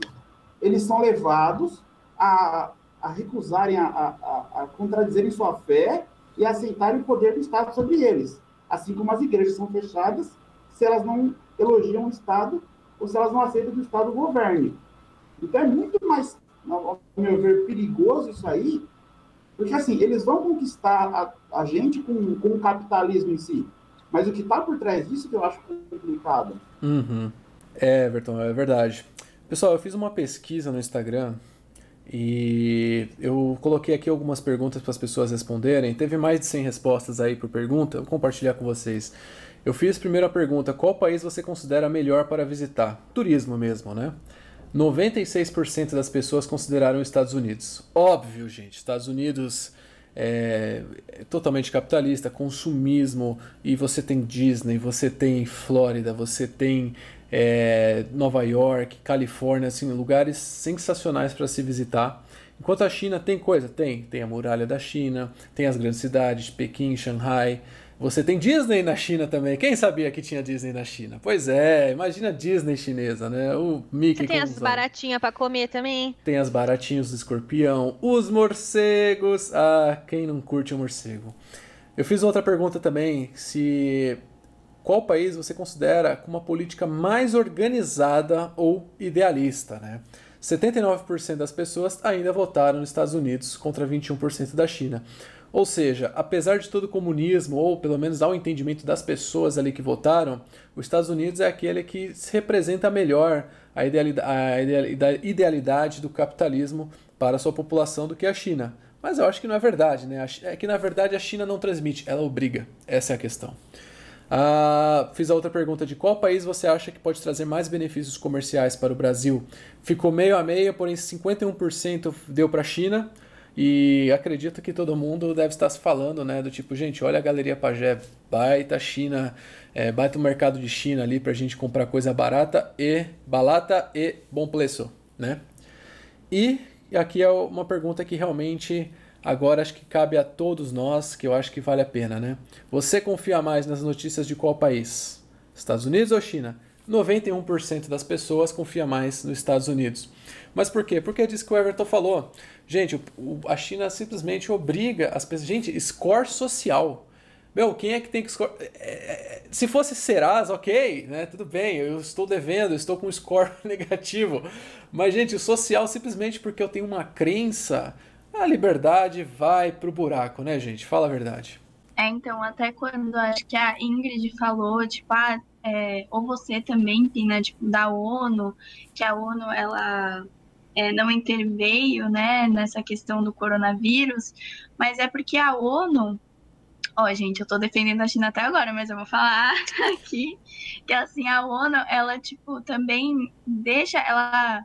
Eles são levados a, a recusarem, a, a, a contradizerem sua fé e aceitarem o poder do Estado sobre eles. Assim como as igrejas são fechadas se elas não elogiam o Estado ou se elas não aceitam que o Estado governe. Então é muito mais, ao meu ver, perigoso isso aí, porque assim, eles vão conquistar a, a gente com, com o capitalismo em si. Mas o que está por trás disso que eu acho complicado. Uhum. É, Everton, é verdade. Pessoal, eu fiz uma pesquisa no Instagram e eu coloquei aqui algumas perguntas para as pessoas responderem. Teve mais de 100 respostas aí por pergunta, vou compartilhar com vocês. Eu fiz primeiro a pergunta: qual país você considera melhor para visitar? Turismo mesmo, né? 96% das pessoas consideraram os Estados Unidos. Óbvio, gente, Estados Unidos é, é, totalmente capitalista, consumismo, e você tem Disney, você tem Flórida, você tem é, Nova York, Califórnia, assim, lugares sensacionais para se visitar. Enquanto a China tem coisa, tem, tem a muralha da China, tem as grandes cidades, Pequim, Shanghai. Você tem Disney na China também. Quem sabia que tinha Disney na China? Pois é, imagina Disney chinesa, né? O Mickey. Você tem as baratinhas para comer também? Tem as baratinhas do escorpião, os morcegos. Ah, quem não curte o um morcego? Eu fiz outra pergunta também, se qual país você considera com uma política mais organizada ou idealista, né? 79% das pessoas ainda votaram nos Estados Unidos contra 21% da China. Ou seja, apesar de todo o comunismo, ou pelo menos ao entendimento das pessoas ali que votaram, os Estados Unidos é aquele que representa melhor a idealidade do capitalismo para a sua população do que a China. Mas eu acho que não é verdade, né? É que na verdade a China não transmite, ela obriga. Essa é a questão. Ah, fiz a outra pergunta de qual país você acha que pode trazer mais benefícios comerciais para o Brasil? Ficou meio a meio, porém 51% deu para a China. E acredito que todo mundo deve estar se falando, né? Do tipo, gente, olha a Galeria Pajé, baita China, é, baita o mercado de China ali para a gente comprar coisa barata e balata e bom preço, né? E aqui é uma pergunta que realmente Agora acho que cabe a todos nós, que eu acho que vale a pena, né? Você confia mais nas notícias de qual país? Estados Unidos ou China? 91% das pessoas confia mais nos Estados Unidos. Mas por quê? Porque é disso que o Everton falou. Gente, a China simplesmente obriga as pessoas. Gente, score social. Meu, quem é que tem que score? É, é, se fosse Serasa, ok, né? Tudo bem, eu estou devendo, estou com um score [LAUGHS] negativo. Mas, gente, o social simplesmente porque eu tenho uma crença, a liberdade vai pro buraco, né, gente? Fala a verdade. É, então, até quando acho que a Ingrid falou, tipo, ah, é, ou você também tem, né, tipo, da ONU, que a ONU, ela é, não interveio, né, nessa questão do coronavírus, mas é porque a ONU, Ó, oh, gente, eu tô defendendo a China até agora, mas eu vou falar [LAUGHS] aqui que assim, a ONU, ela tipo também deixa ela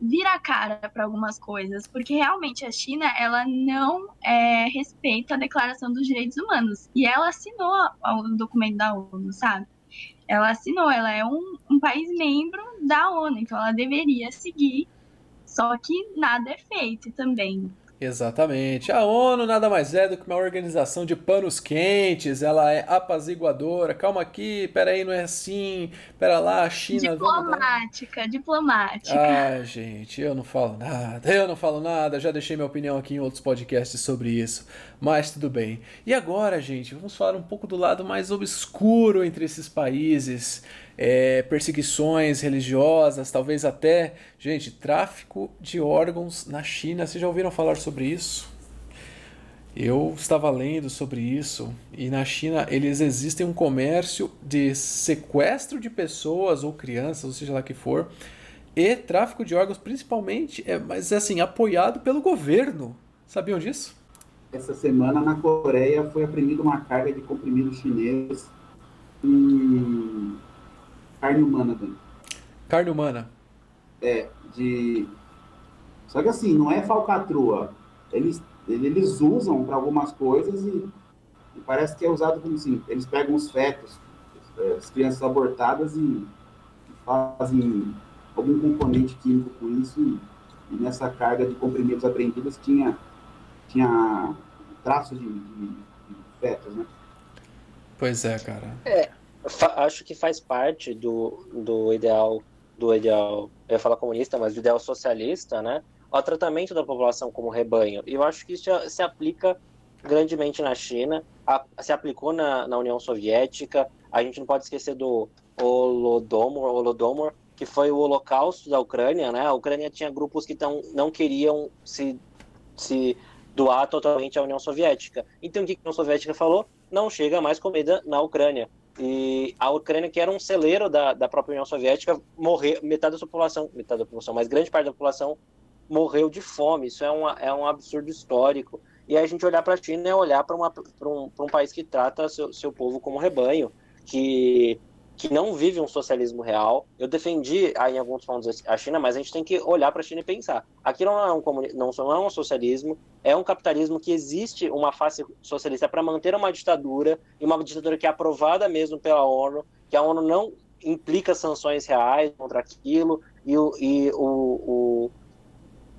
vira a cara para algumas coisas, porque realmente a China ela não é, respeita a Declaração dos Direitos Humanos e ela assinou o documento da ONU, sabe? Ela assinou, ela é um, um país membro da ONU, então ela deveria seguir, só que nada é feito também. Exatamente. A ONU nada mais é do que uma organização de panos quentes, ela é apaziguadora. Calma aqui, peraí, não é assim. Pera lá, a China. Diplomática, diplomática. Ah, gente, eu não falo nada, eu não falo nada. Já deixei minha opinião aqui em outros podcasts sobre isso. Mas tudo bem. E agora, gente, vamos falar um pouco do lado mais obscuro entre esses países é, perseguições religiosas, talvez até, gente, tráfico de órgãos na China. Vocês já ouviram falar sobre isso? Eu estava lendo sobre isso e na China eles existem um comércio de sequestro de pessoas ou crianças, ou seja lá que for, e tráfico de órgãos principalmente, é, mas é assim, apoiado pelo governo. Sabiam disso? Essa semana na Coreia foi apreendida uma carga de comprimidos chineses carne humana, Dani. Carne humana. É, de. Só que assim, não é falcatrua. Eles, eles usam para algumas coisas e, e, parece que é usado como assim. Eles pegam os fetos, as crianças abortadas e, e fazem algum componente químico com isso. E, e, nessa carga de comprimidos apreendidos tinha, tinha traços de, de, de fetos, né? Pois é, cara. É, acho que faz parte do, do ideal do ideal, eu ia falar comunista, mas do ideal socialista, né? O tratamento da população como rebanho. E eu acho que isso se aplica grandemente na China, a, se aplicou na, na União Soviética. A gente não pode esquecer do Holodomor, Holodomor, que foi o holocausto da Ucrânia, né? A Ucrânia tinha grupos que tão, não queriam se, se doar totalmente à União Soviética. Então o que a União Soviética falou? Não chega mais comida na Ucrânia. E a Ucrânia, que era um celeiro da, da própria União Soviética, morreu, metade da população, metade da população, mas grande parte da população morreu de fome. Isso é, uma, é um absurdo histórico. E a gente olhar para a China é olhar para um, um país que trata seu, seu povo como rebanho, que que não vive um socialismo real. Eu defendi aí em alguns pontos a China, mas a gente tem que olhar para a China e pensar. Aqui não é um não, não é um socialismo, é um capitalismo que existe uma face socialista para manter uma ditadura e uma ditadura que é aprovada mesmo pela ONU, que a ONU não implica sanções reais contra aquilo e, o, e o,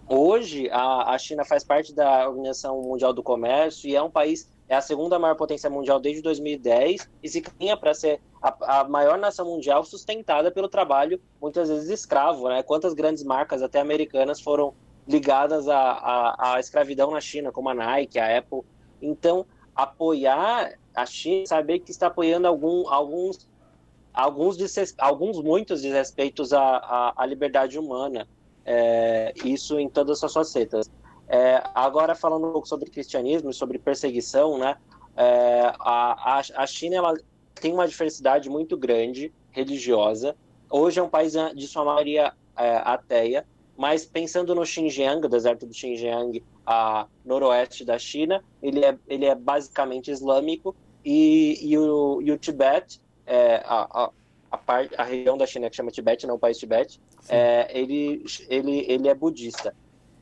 o hoje a, a China faz parte da Organização Mundial do Comércio e é um país é a segunda maior potência mundial desde 2010 e se caminha para ser a, a, maior nação mundial sustentada pelo trabalho, muitas vezes escravo. Né? Quantas grandes marcas, até americanas, foram ligadas à, escravidão na China, como a Nike, a Apple. Então, apoiar a China, saber que está apoiando algum, alguns, alguns, alguns muitos desrespeitos à, à, à liberdade humana. É, isso em todas as suas facetas. É, agora, falando um pouco sobre cristianismo e sobre perseguição, né? É, a, a China ela tem uma diversidade muito grande religiosa. Hoje é um país de sua maioria é, ateia, mas pensando no Xinjiang, o deserto do Xinjiang, a noroeste da China, ele é, ele é basicamente islâmico e, e, o, e o Tibete, é, a, a, a, parte, a região da China que chama Tibete, não o país Tibete, é, ele, ele, ele é budista.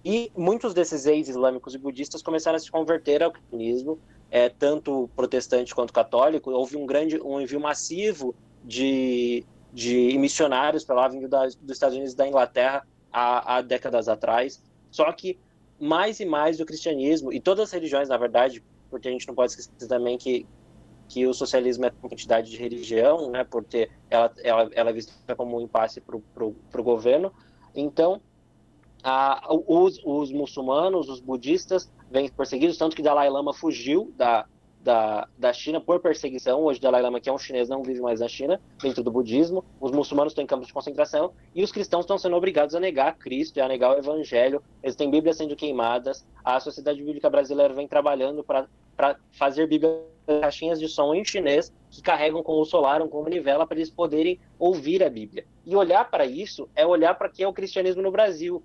E muitos desses ex-islâmicos e budistas começaram a se converter ao cristianismo, é, tanto protestante quanto católico. Houve um grande um envio massivo de, de missionários para lá, vindo da, dos Estados Unidos e da Inglaterra há, há décadas atrás. Só que mais e mais do cristianismo, e todas as religiões, na verdade, porque a gente não pode esquecer também que que o socialismo é uma entidade de religião, né, por ter ela, ela, ela é vista como um impasse para o governo. Então, os, os muçulmanos, os budistas, vêm perseguidos, tanto que Dalai Lama fugiu da, da, da China por perseguição. Hoje, Dalai Lama, que é um chinês, não vive mais na China, dentro do budismo. Os muçulmanos estão em campos de concentração e os cristãos estão sendo obrigados a negar Cristo a negar o Evangelho. Eles têm Bíblias sendo queimadas. A Sociedade Bíblica Brasileira vem trabalhando para fazer caixinhas de som em chinês que carregam como solar, como manivela, para eles poderem ouvir a Bíblia. E olhar para isso é olhar para que é o cristianismo no Brasil.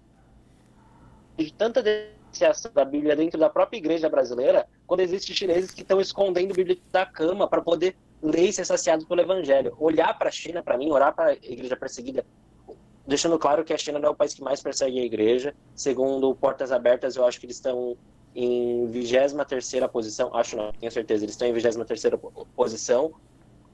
De tanta denunciação da Bíblia dentro da própria igreja brasileira, quando existem chineses que estão escondendo a Bíblia da cama para poder ler e ser saciados pelo Evangelho. Olhar para a China, para mim, orar para a igreja perseguida, deixando claro que a China não é o país que mais persegue a igreja. Segundo Portas Abertas, eu acho que eles estão em 23 posição, acho não, tenho certeza, eles estão em 23 posição,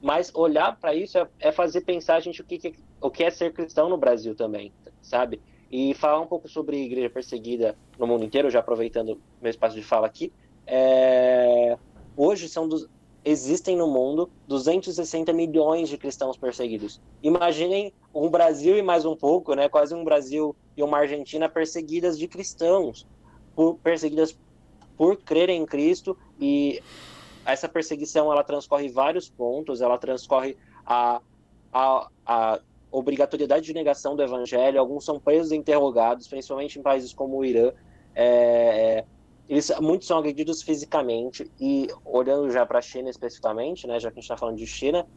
mas olhar para isso é, é, fazer pensar a gente o que, o que é ser cristão no Brasil também, sabe? E falar um pouco sobre igreja perseguida no mundo inteiro, já aproveitando meu espaço de fala aqui. É... Hoje são dos... existem no mundo 260 milhões de cristãos perseguidos. Imaginem um Brasil e mais um pouco, né? Quase um Brasil e uma Argentina perseguidas de cristãos, por, perseguidas por crerem em Cristo e essa perseguição ela transcorre vários pontos, ela transcorre a, a, a obrigatoriedade de negação do evangelho, alguns são presos e interrogados, principalmente em países como o Irã, é, eles, muitos são agredidos fisicamente, e olhando já para a China especificamente, né, já que a gente está falando de China,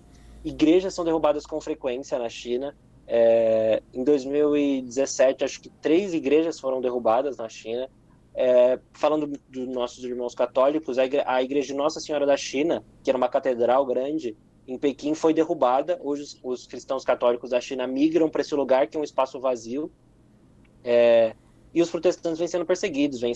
igrejas são derrubadas com frequência na China, é, em 2017, acho que três igrejas foram derrubadas na China, é, falando dos nossos irmãos católicos, a, igre a Igreja de Nossa Senhora da China, que era uma catedral grande, em Pequim foi derrubada. Hoje os, os cristãos católicos da China migram para esse lugar, que é um espaço vazio. É, e os protestantes vêm sendo perseguidos, vêm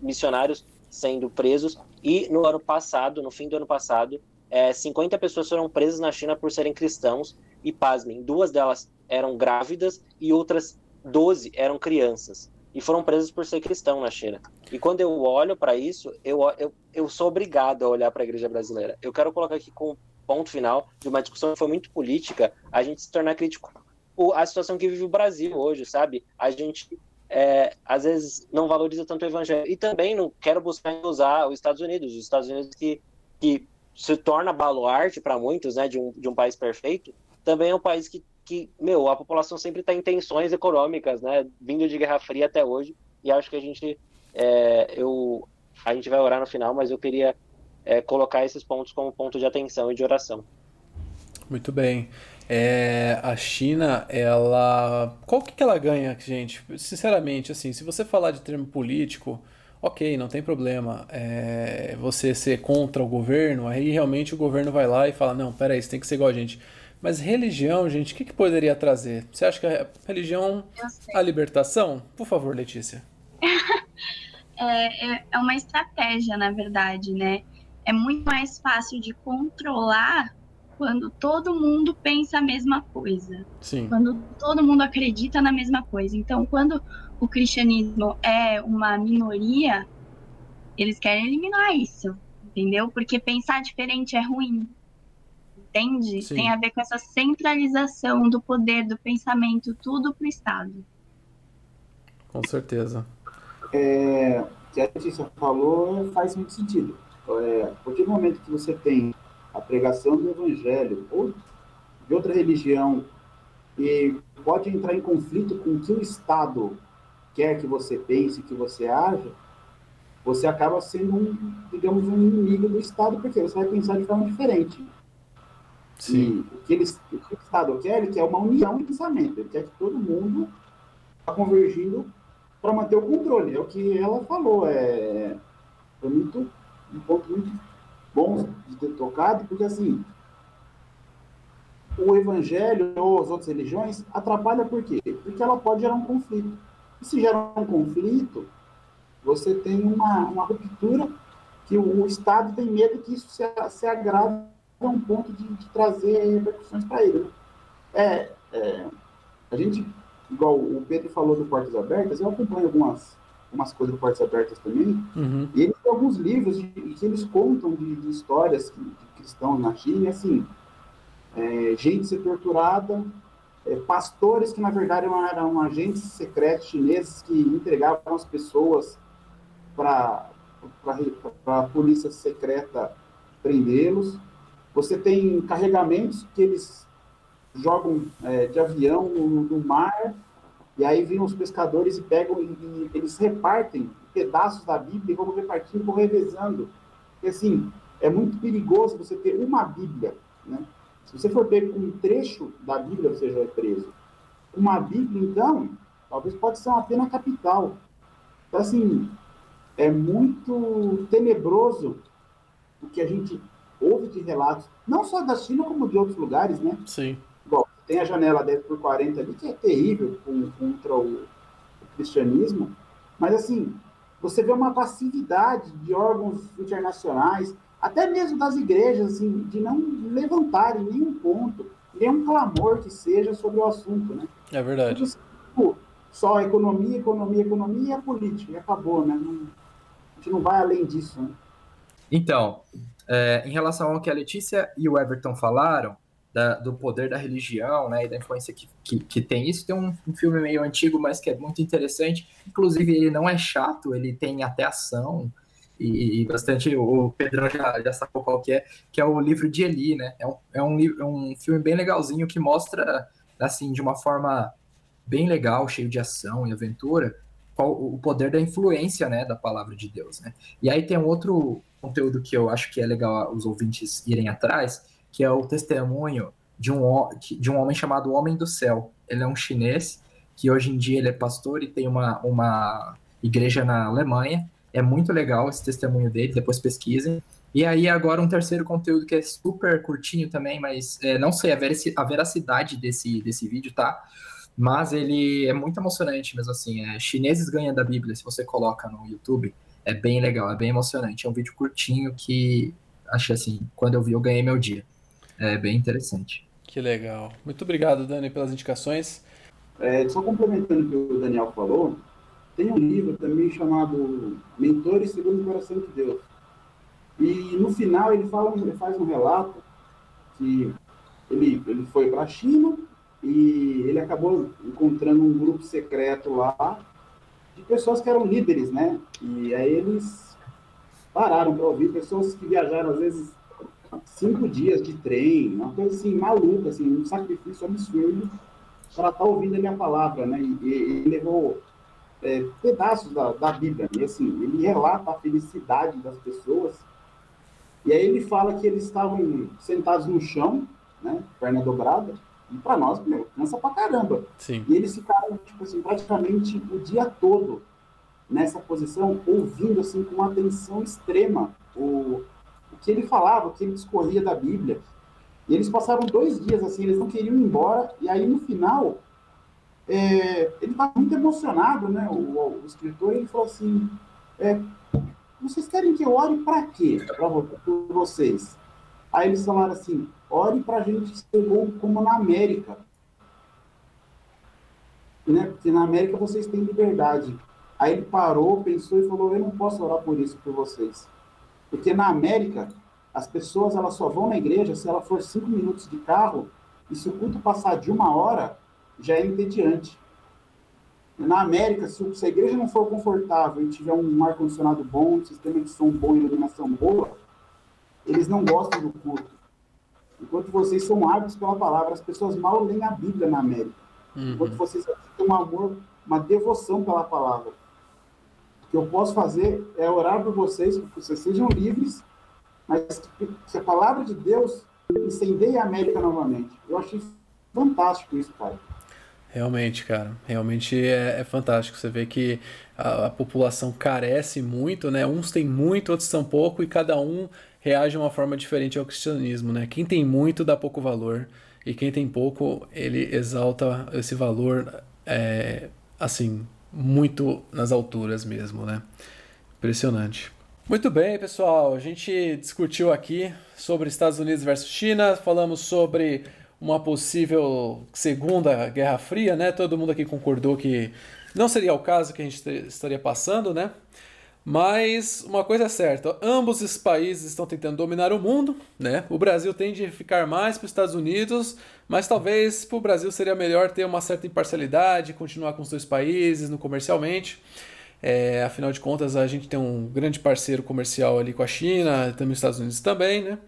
missionários sendo presos. E no ano passado, no fim do ano passado, é, 50 pessoas foram presas na China por serem cristãos. E pasmem, duas delas eram grávidas e outras 12 eram crianças e foram presos por ser cristão na China. E quando eu olho para isso, eu, eu, eu sou obrigado a olhar para a igreja brasileira. Eu quero colocar aqui com ponto final de uma discussão que foi muito política, a gente se tornar crítico a situação que vive o Brasil hoje, sabe? A gente é, às vezes não valoriza tanto o evangelho. E também não quero buscar usar os Estados Unidos, os Estados Unidos que, que se torna baluarte para muitos, né, de um, de um país perfeito, também é um país que que, meu, a população sempre está em tensões econômicas, né? Vindo de Guerra Fria até hoje. E acho que a gente, é, eu, a gente vai orar no final, mas eu queria é, colocar esses pontos como ponto de atenção e de oração. Muito bem. É, a China, ela. Qual que, que ela ganha, gente? Sinceramente, assim, se você falar de termo político, ok, não tem problema. É, você ser contra o governo, aí realmente o governo vai lá e fala: não, peraí, você tem que ser igual a gente. Mas religião, gente, o que, que poderia trazer? Você acha que a religião a libertação? Por favor, Letícia. [LAUGHS] é, é, é uma estratégia, na verdade, né? É muito mais fácil de controlar quando todo mundo pensa a mesma coisa. Sim. Quando todo mundo acredita na mesma coisa. Então, quando o cristianismo é uma minoria, eles querem eliminar isso, entendeu? Porque pensar diferente é ruim entende? Sim. Tem a ver com essa centralização do poder, do pensamento, tudo para o Estado. Com certeza. É, o que a Letícia falou faz muito sentido. É, a partir do momento que você tem a pregação do evangelho ou de outra religião e pode entrar em conflito com o que o Estado quer que você pense, que você haja, você acaba sendo um, digamos, um inimigo do Estado, porque você vai pensar de forma diferente. Sim. E o que, eles, o que o Estado quer, ele quer uma união de pensamento, ele quer que todo mundo está convergindo para manter o controle. É o que ela falou. É, foi muito, um ponto muito bom de ter tocado, porque assim, o evangelho ou as outras religiões atrapalha por quê? Porque ela pode gerar um conflito. E se gera um conflito, você tem uma, uma ruptura que o, o Estado tem medo que isso se, se agrave é um ponto de, de trazer repercussões para ele. Né? É, é, a gente, igual o Pedro falou do Portas Abertas, eu acompanho algumas, algumas coisas do Portas Abertas também, uhum. e eles têm alguns livros de, que eles contam de, de histórias de cristãos na China, e assim, é, gente ser torturada, é, pastores que na verdade eram, eram agentes secretos chineses que entregavam as pessoas para a polícia secreta prendê-los. Você tem carregamentos que eles jogam é, de avião no, no, mar, e aí vêm os pescadores e pegam e, e, eles repartem pedaços da Bíblia e vão repartindo, vão revezando. Porque assim, é muito perigoso você ter uma Bíblia, né? Se você for pego um trecho da Bíblia, você já é preso. Uma Bíblia, então, talvez pode ser uma pena capital. Então, assim, é muito tenebroso o que a gente ouve de relatos, não só da China, como de outros lugares, né? Sim. Tem a janela 10 por 40 ali, que é terrível contra o, o cristianismo, mas, assim, você vê uma passividade de órgãos internacionais, até mesmo das igrejas, assim, de não levantarem nenhum ponto, nenhum clamor que seja sobre o assunto, né? É verdade. Tipo, só economia, economia, economia e a política, e acabou, né? Não, a gente não vai além disso, né? Então, é, em relação ao que a Letícia e o Everton falaram, da, do poder da religião, né, e da influência que, que, que tem isso, tem um, um, filme meio antigo, mas que é muito interessante, inclusive ele não é chato, ele tem até ação, e, e, bastante. O Pedrão já, já sacou qual que é, que é o livro de Eli, né? É um, é um, é um filme bem legalzinho que mostra, assim, de uma forma bem legal, cheio de ação e aventura, qual, o poder da influência, né, da palavra de Deus, né? E aí tem um outro conteúdo que eu acho que é legal os ouvintes irem atrás, que é o testemunho de um, de um homem chamado Homem do Céu. Ele é um chinês que hoje em dia ele é pastor e tem uma, uma igreja na Alemanha é muito legal esse testemunho dele, depois pesquisem. E aí agora um terceiro conteúdo que é super curtinho também, mas é, não sei a, veracidade desse, desse vídeo, tá? Mas ele é muito emocionante mesmo assim. É, Chineses ganham da Bíblia, se você coloca no YouTube, é bem legal, é bem emocionante. É um vídeo curtinho que achei assim, quando eu vi eu ganhei meu dia. É bem interessante. Que legal. Muito obrigado, Dani, pelas indicações. É, só complementando o que o Daniel falou, tem um livro também chamado Mentores Segundo o Coração de Deus. E no final ele, fala, ele faz um relato que ele, ele foi para a China e ele acabou encontrando um grupo secreto lá de pessoas que eram líderes, né? E aí eles pararam para ouvir pessoas que viajaram às vezes cinco dias de trem, uma coisa assim maluca, assim, um sacrifício absurdo para estar tá ouvindo a minha palavra, né? E, e, e levou é, pedaços da, da Bíblia. E assim, ele relata a felicidade das pessoas. E aí ele fala que eles estavam sentados no chão, né, perna dobrada, e para nós, meu, cansa pra caramba. Sim. E eles ficaram, tipo assim, praticamente o dia todo nessa posição, ouvindo, assim, com uma atenção extrema o que ele falava, o que ele discorria da Bíblia. E eles passaram dois dias, assim, eles não queriam ir embora, e aí no final, é, ele estava muito emocionado, né? O, o, escritor ele falou assim: é, vocês querem que eu ore para quê? Para vocês? Aí eles falaram assim: ore para a gente ser bom como na América. Né? Porque na América vocês têm liberdade. Aí ele parou, pensou e falou: eu não posso orar por isso por vocês. Porque na América, as pessoas elas só vão na igreja se ela for cinco minutos de carro e se o culto passar de uma hora, já é entediante. Na América, se, a igreja não for confortável e tiver um ar-condicionado bom, um sistema de som bom, iluminação boa, eles não gostam do culto. Enquanto vocês são ávidos pela palavra, as pessoas mal leem a Bíblia na América. Uhum. Enquanto vocês têm um amor, uma devoção pela palavra. Que eu posso fazer é orar por vocês, para que vocês sejam livres, mas que a palavra de Deus incendeie a América novamente. Eu achei fantástico isso, cara. Realmente, cara, realmente é, é fantástico. Você vê que a, a, população carece muito, né? Uns têm muito, outros têm pouco, e cada um reage de uma forma diferente ao cristianismo, né? Quem tem muito dá pouco valor, e quem tem pouco, ele exalta esse valor, é, assim, muito nas alturas mesmo, né? Impressionante. Muito bem, pessoal, a gente discutiu aqui sobre Estados Unidos versus China, falamos sobre uma possível segunda Guerra Fria, né? Todo mundo aqui concordou que não seria o caso que a gente estaria passando, né? Mas uma coisa é certa, ambos os países estão tentando dominar o mundo, né? O Brasil tende a ficar mais para os Estados Unidos, mas talvez para o Brasil seria melhor ter uma certa imparcialidade, continuar com os dois países no comercialmente. É, afinal de contas, a gente tem um grande parceiro comercial ali com a China, também os Estados Unidos também, né?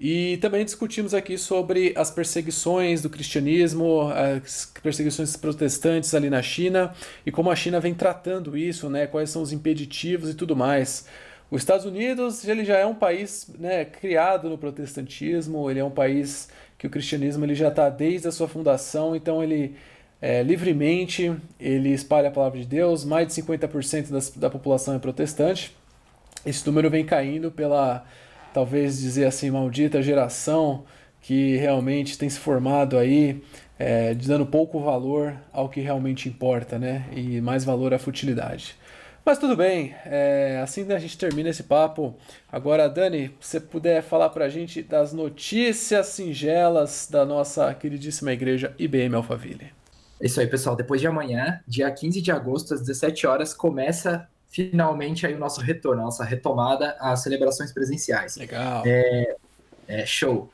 E também discutimos aqui sobre as perseguições do cristianismo, as perseguições protestantes ali na China e como a China vem tratando isso, né? Quais são os impeditivos e tudo mais. Os Estados Unidos ele já é um país né, criado no protestantismo, ele é um país que o cristianismo ele já está desde a sua fundação, então ele é, livremente ele espalha a palavra de Deus, mais de 50% das, da população é protestante. Esse número vem caindo pela talvez dizer assim, maldita geração que realmente tem se formado aí, é, dando pouco valor ao que realmente importa, né? E mais valor à futilidade. Mas tudo bem, é, assim a gente termina esse papo. Agora, Dani, se você puder falar pra gente das notícias singelas da nossa queridíssima igreja IBM Alphaville. É isso aí, pessoal. Depois de amanhã, dia 15 de agosto, às 17 horas, começa finalmente aí o nosso retorno, a nossa retomada às celebrações presenciais. Legal. É, é show.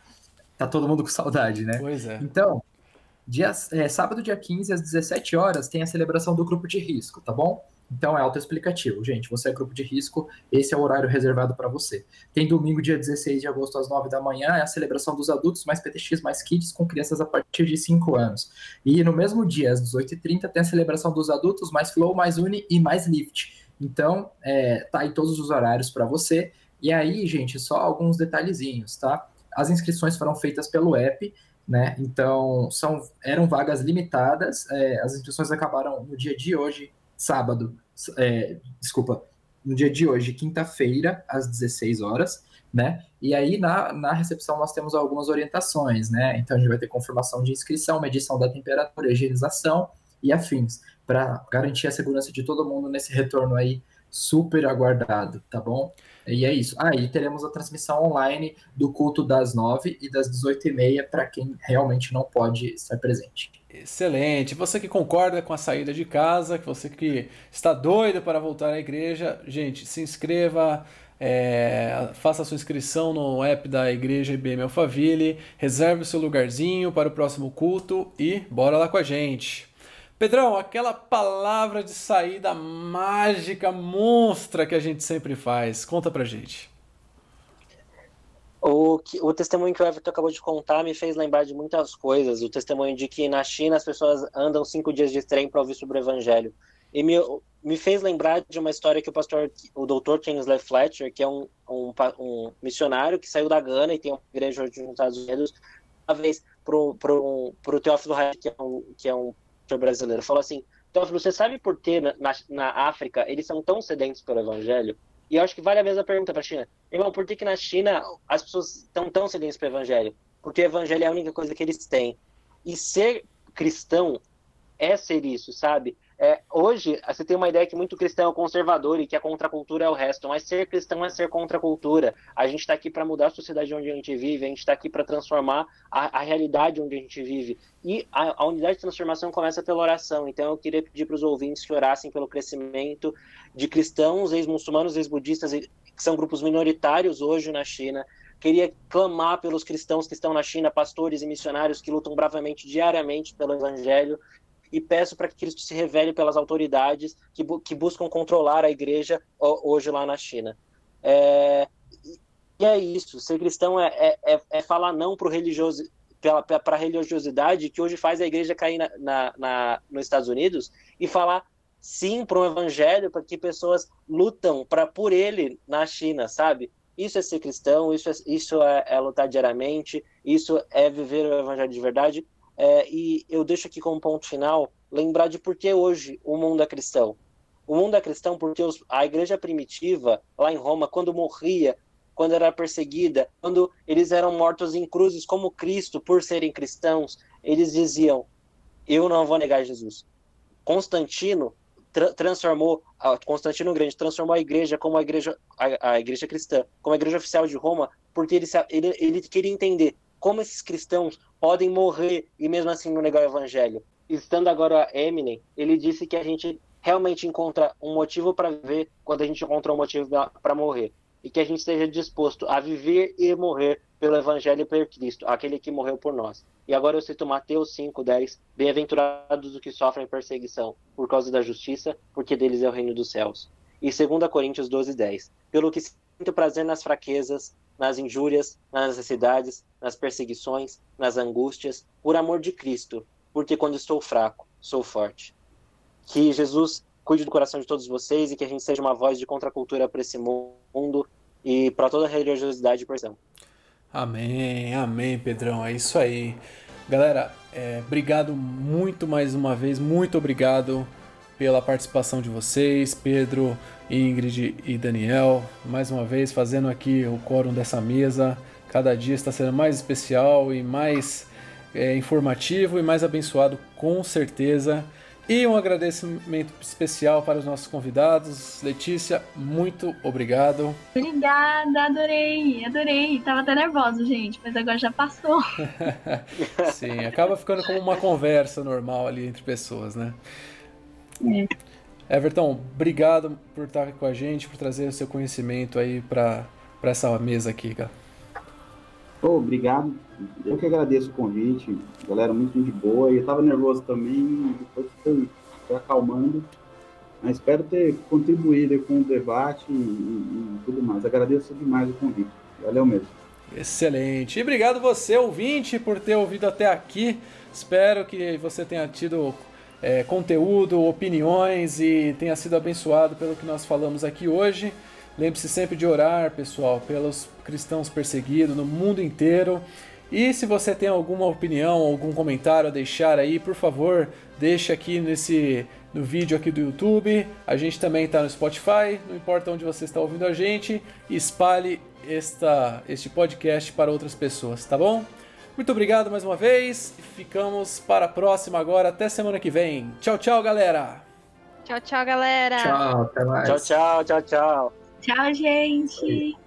Tá todo mundo com saudade, né? Pois é. Então, dia, é, sábado, dia 15, às 17 horas, tem a celebração do grupo de risco, tá bom? Então é autoexplicativo, gente. Você é grupo de risco, esse é o horário reservado para você. Tem domingo, dia 16 de agosto, às 9 da manhã, é a celebração dos adultos, mais PTX, mais kids, com crianças a partir de 5 anos. E no mesmo dia, às 18h30, tem a celebração dos adultos, mais flow, mais uni e mais lift. Então, é, tá aí todos os horários para você. E aí, gente, só alguns detalhezinhos, tá? As inscrições foram feitas pelo app, né? Então, são, eram vagas limitadas. É, as inscrições acabaram no dia de hoje, sábado. É, desculpa, no dia de hoje, quinta-feira, às 16 horas, né? E aí, na, na recepção, nós temos algumas orientações, né? Então, a gente vai ter confirmação de inscrição, medição da temperatura, higienização e afins para garantir a segurança de todo mundo nesse retorno aí super aguardado, tá bom? E é isso. Aí ah, teremos a transmissão online do culto das 9 e das 18 e meia para quem realmente não pode estar presente. Excelente. Você que concorda com a saída de casa, que você que está doido para voltar à igreja, gente, se inscreva, é, faça sua inscrição no app da igreja IBM Alphaville, reserve o seu lugarzinho para o próximo culto e bora lá com a gente. Pedrão, aquela palavra de saída mágica, monstra que a gente sempre faz. Conta pra gente. O, o testemunho que o Everton acabou de contar me fez lembrar de muitas coisas. O testemunho de que na China as pessoas andam cinco dias de trem para ouvir sobre o evangelho. E me, me fez lembrar de uma história que o pastor, o doutor Kingsley Fletcher, que é um, um, um missionário que saiu da Gana e tem uma igreja nos Estados Unidos, uma vez para o Teófilo Hayek, que é um, que é um brasileiro, falou assim: então, você sabe por que na, na, África eles são tão sedentos pelo evangelho? E eu acho que vale a mesma pergunta para a China. Irmão, por que, que na China as pessoas estão tão sedentas pelo evangelho? Porque o evangelho é a única coisa que eles têm. E ser cristão é ser isso, sabe? É, hoje, você tem uma ideia que muito cristão é conservador e que a contracultura é o resto, mas ser cristão é ser contra a cultura. A gente está aqui para mudar a sociedade onde a gente vive, a gente está aqui para transformar a, a, realidade onde a gente vive. E a, a, unidade de transformação começa pela oração. Então, eu queria pedir para os ouvintes que orassem pelo crescimento de cristãos, ex-muçulmanos, ex-budistas, que são grupos minoritários hoje na China. Queria clamar pelos cristãos que estão na China, pastores e missionários que lutam bravamente diariamente pelo evangelho e peço para que Cristo se revele pelas autoridades que, bu que buscam controlar a igreja hoje lá na China. É, e é isso, ser cristão é, é, é, é falar não para religioso, a religiosidade que hoje faz a igreja cair na, na, na nos Estados Unidos e falar sim para o evangelho, para que pessoas lutam para por ele na China, sabe? Isso é ser cristão, isso é, isso é, é lutar diariamente, isso é viver o evangelho de verdade. É, e eu deixo aqui como ponto final lembrar de por que hoje o mundo é cristão. O mundo é cristão porque os, a igreja primitiva, lá em Roma, quando morria, quando era perseguida, quando eles eram mortos em cruzes como Cristo, por serem cristãos, eles diziam: Eu não vou negar Jesus. Constantino tra transformou, Constantino Grande transformou a igreja como a igreja, a, a, igreja cristã, como a igreja oficial de Roma, porque ele, ele, ele queria entender como esses cristãos podem morrer e mesmo assim não negar o evangelho. Estando agora Eminem, ele disse que a gente realmente encontra um motivo para viver quando a gente encontra um motivo para morrer. E que a gente esteja disposto a viver e morrer pelo Evangelho e por Cristo, aquele que morreu por nós. E agora eu cito Mateus 5,10: Bem-aventurados os que sofrem perseguição por causa da justiça, porque deles é o reino dos céus. E 2 Coríntios 12,10: Pelo que sinto prazer nas fraquezas, nas injúrias, nas necessidades, nas perseguições, nas angústias, por amor de Cristo, porque quando estou fraco, sou forte. Que Jesus cuide do coração de todos vocês e que a gente seja uma voz de contracultura para esse mundo e para toda a religiosidade e perdão. Amém, amém, Pedrão, é isso aí. Galera, é, obrigado muito mais uma vez, muito obrigado pela participação de vocês, Pedro, Ingrid e Daniel, mais uma vez fazendo aqui o quórum dessa mesa. Cada dia está sendo mais especial e mais é, informativo e mais abençoado, com certeza. E um agradecimento especial para os nossos convidados. Letícia, muito obrigado. Obrigada, adorei, adorei. Tava até nervosa, gente, mas agora já passou. [LAUGHS] Sim, acaba ficando como uma conversa normal ali entre pessoas, né? É. Everton, obrigado por estar com a gente, por trazer o seu conhecimento aí para essa mesa aqui, cara. Oh, obrigado. Eu que agradeço o convite. Galera, muito de boa. Eu estava nervoso também, depois fui, fui acalmando. Mas espero ter contribuído com o debate e, e, tudo mais. Agradeço demais o convite. Valeu mesmo. Excelente. E obrigado você, ouvinte, por ter ouvido até aqui. Espero que você tenha tido é, conteúdo, opiniões e tenha sido abençoado pelo que nós falamos aqui hoje. Lembre-se sempre de orar, pessoal, pelos cristãos perseguidos no mundo inteiro. E se você tem alguma opinião, algum comentário a deixar aí, por favor, deixe aqui nesse no vídeo aqui do YouTube. A gente também está no Spotify, não importa onde você está ouvindo a gente, espalhe esta, este podcast para outras pessoas, tá bom? Muito obrigado mais uma vez. Ficamos para a próxima agora. Até semana que vem. Tchau, tchau, galera. Tchau, tchau, galera. Tchau, até mais. Tchau, tchau, tchau, tchau. Tchau, gente.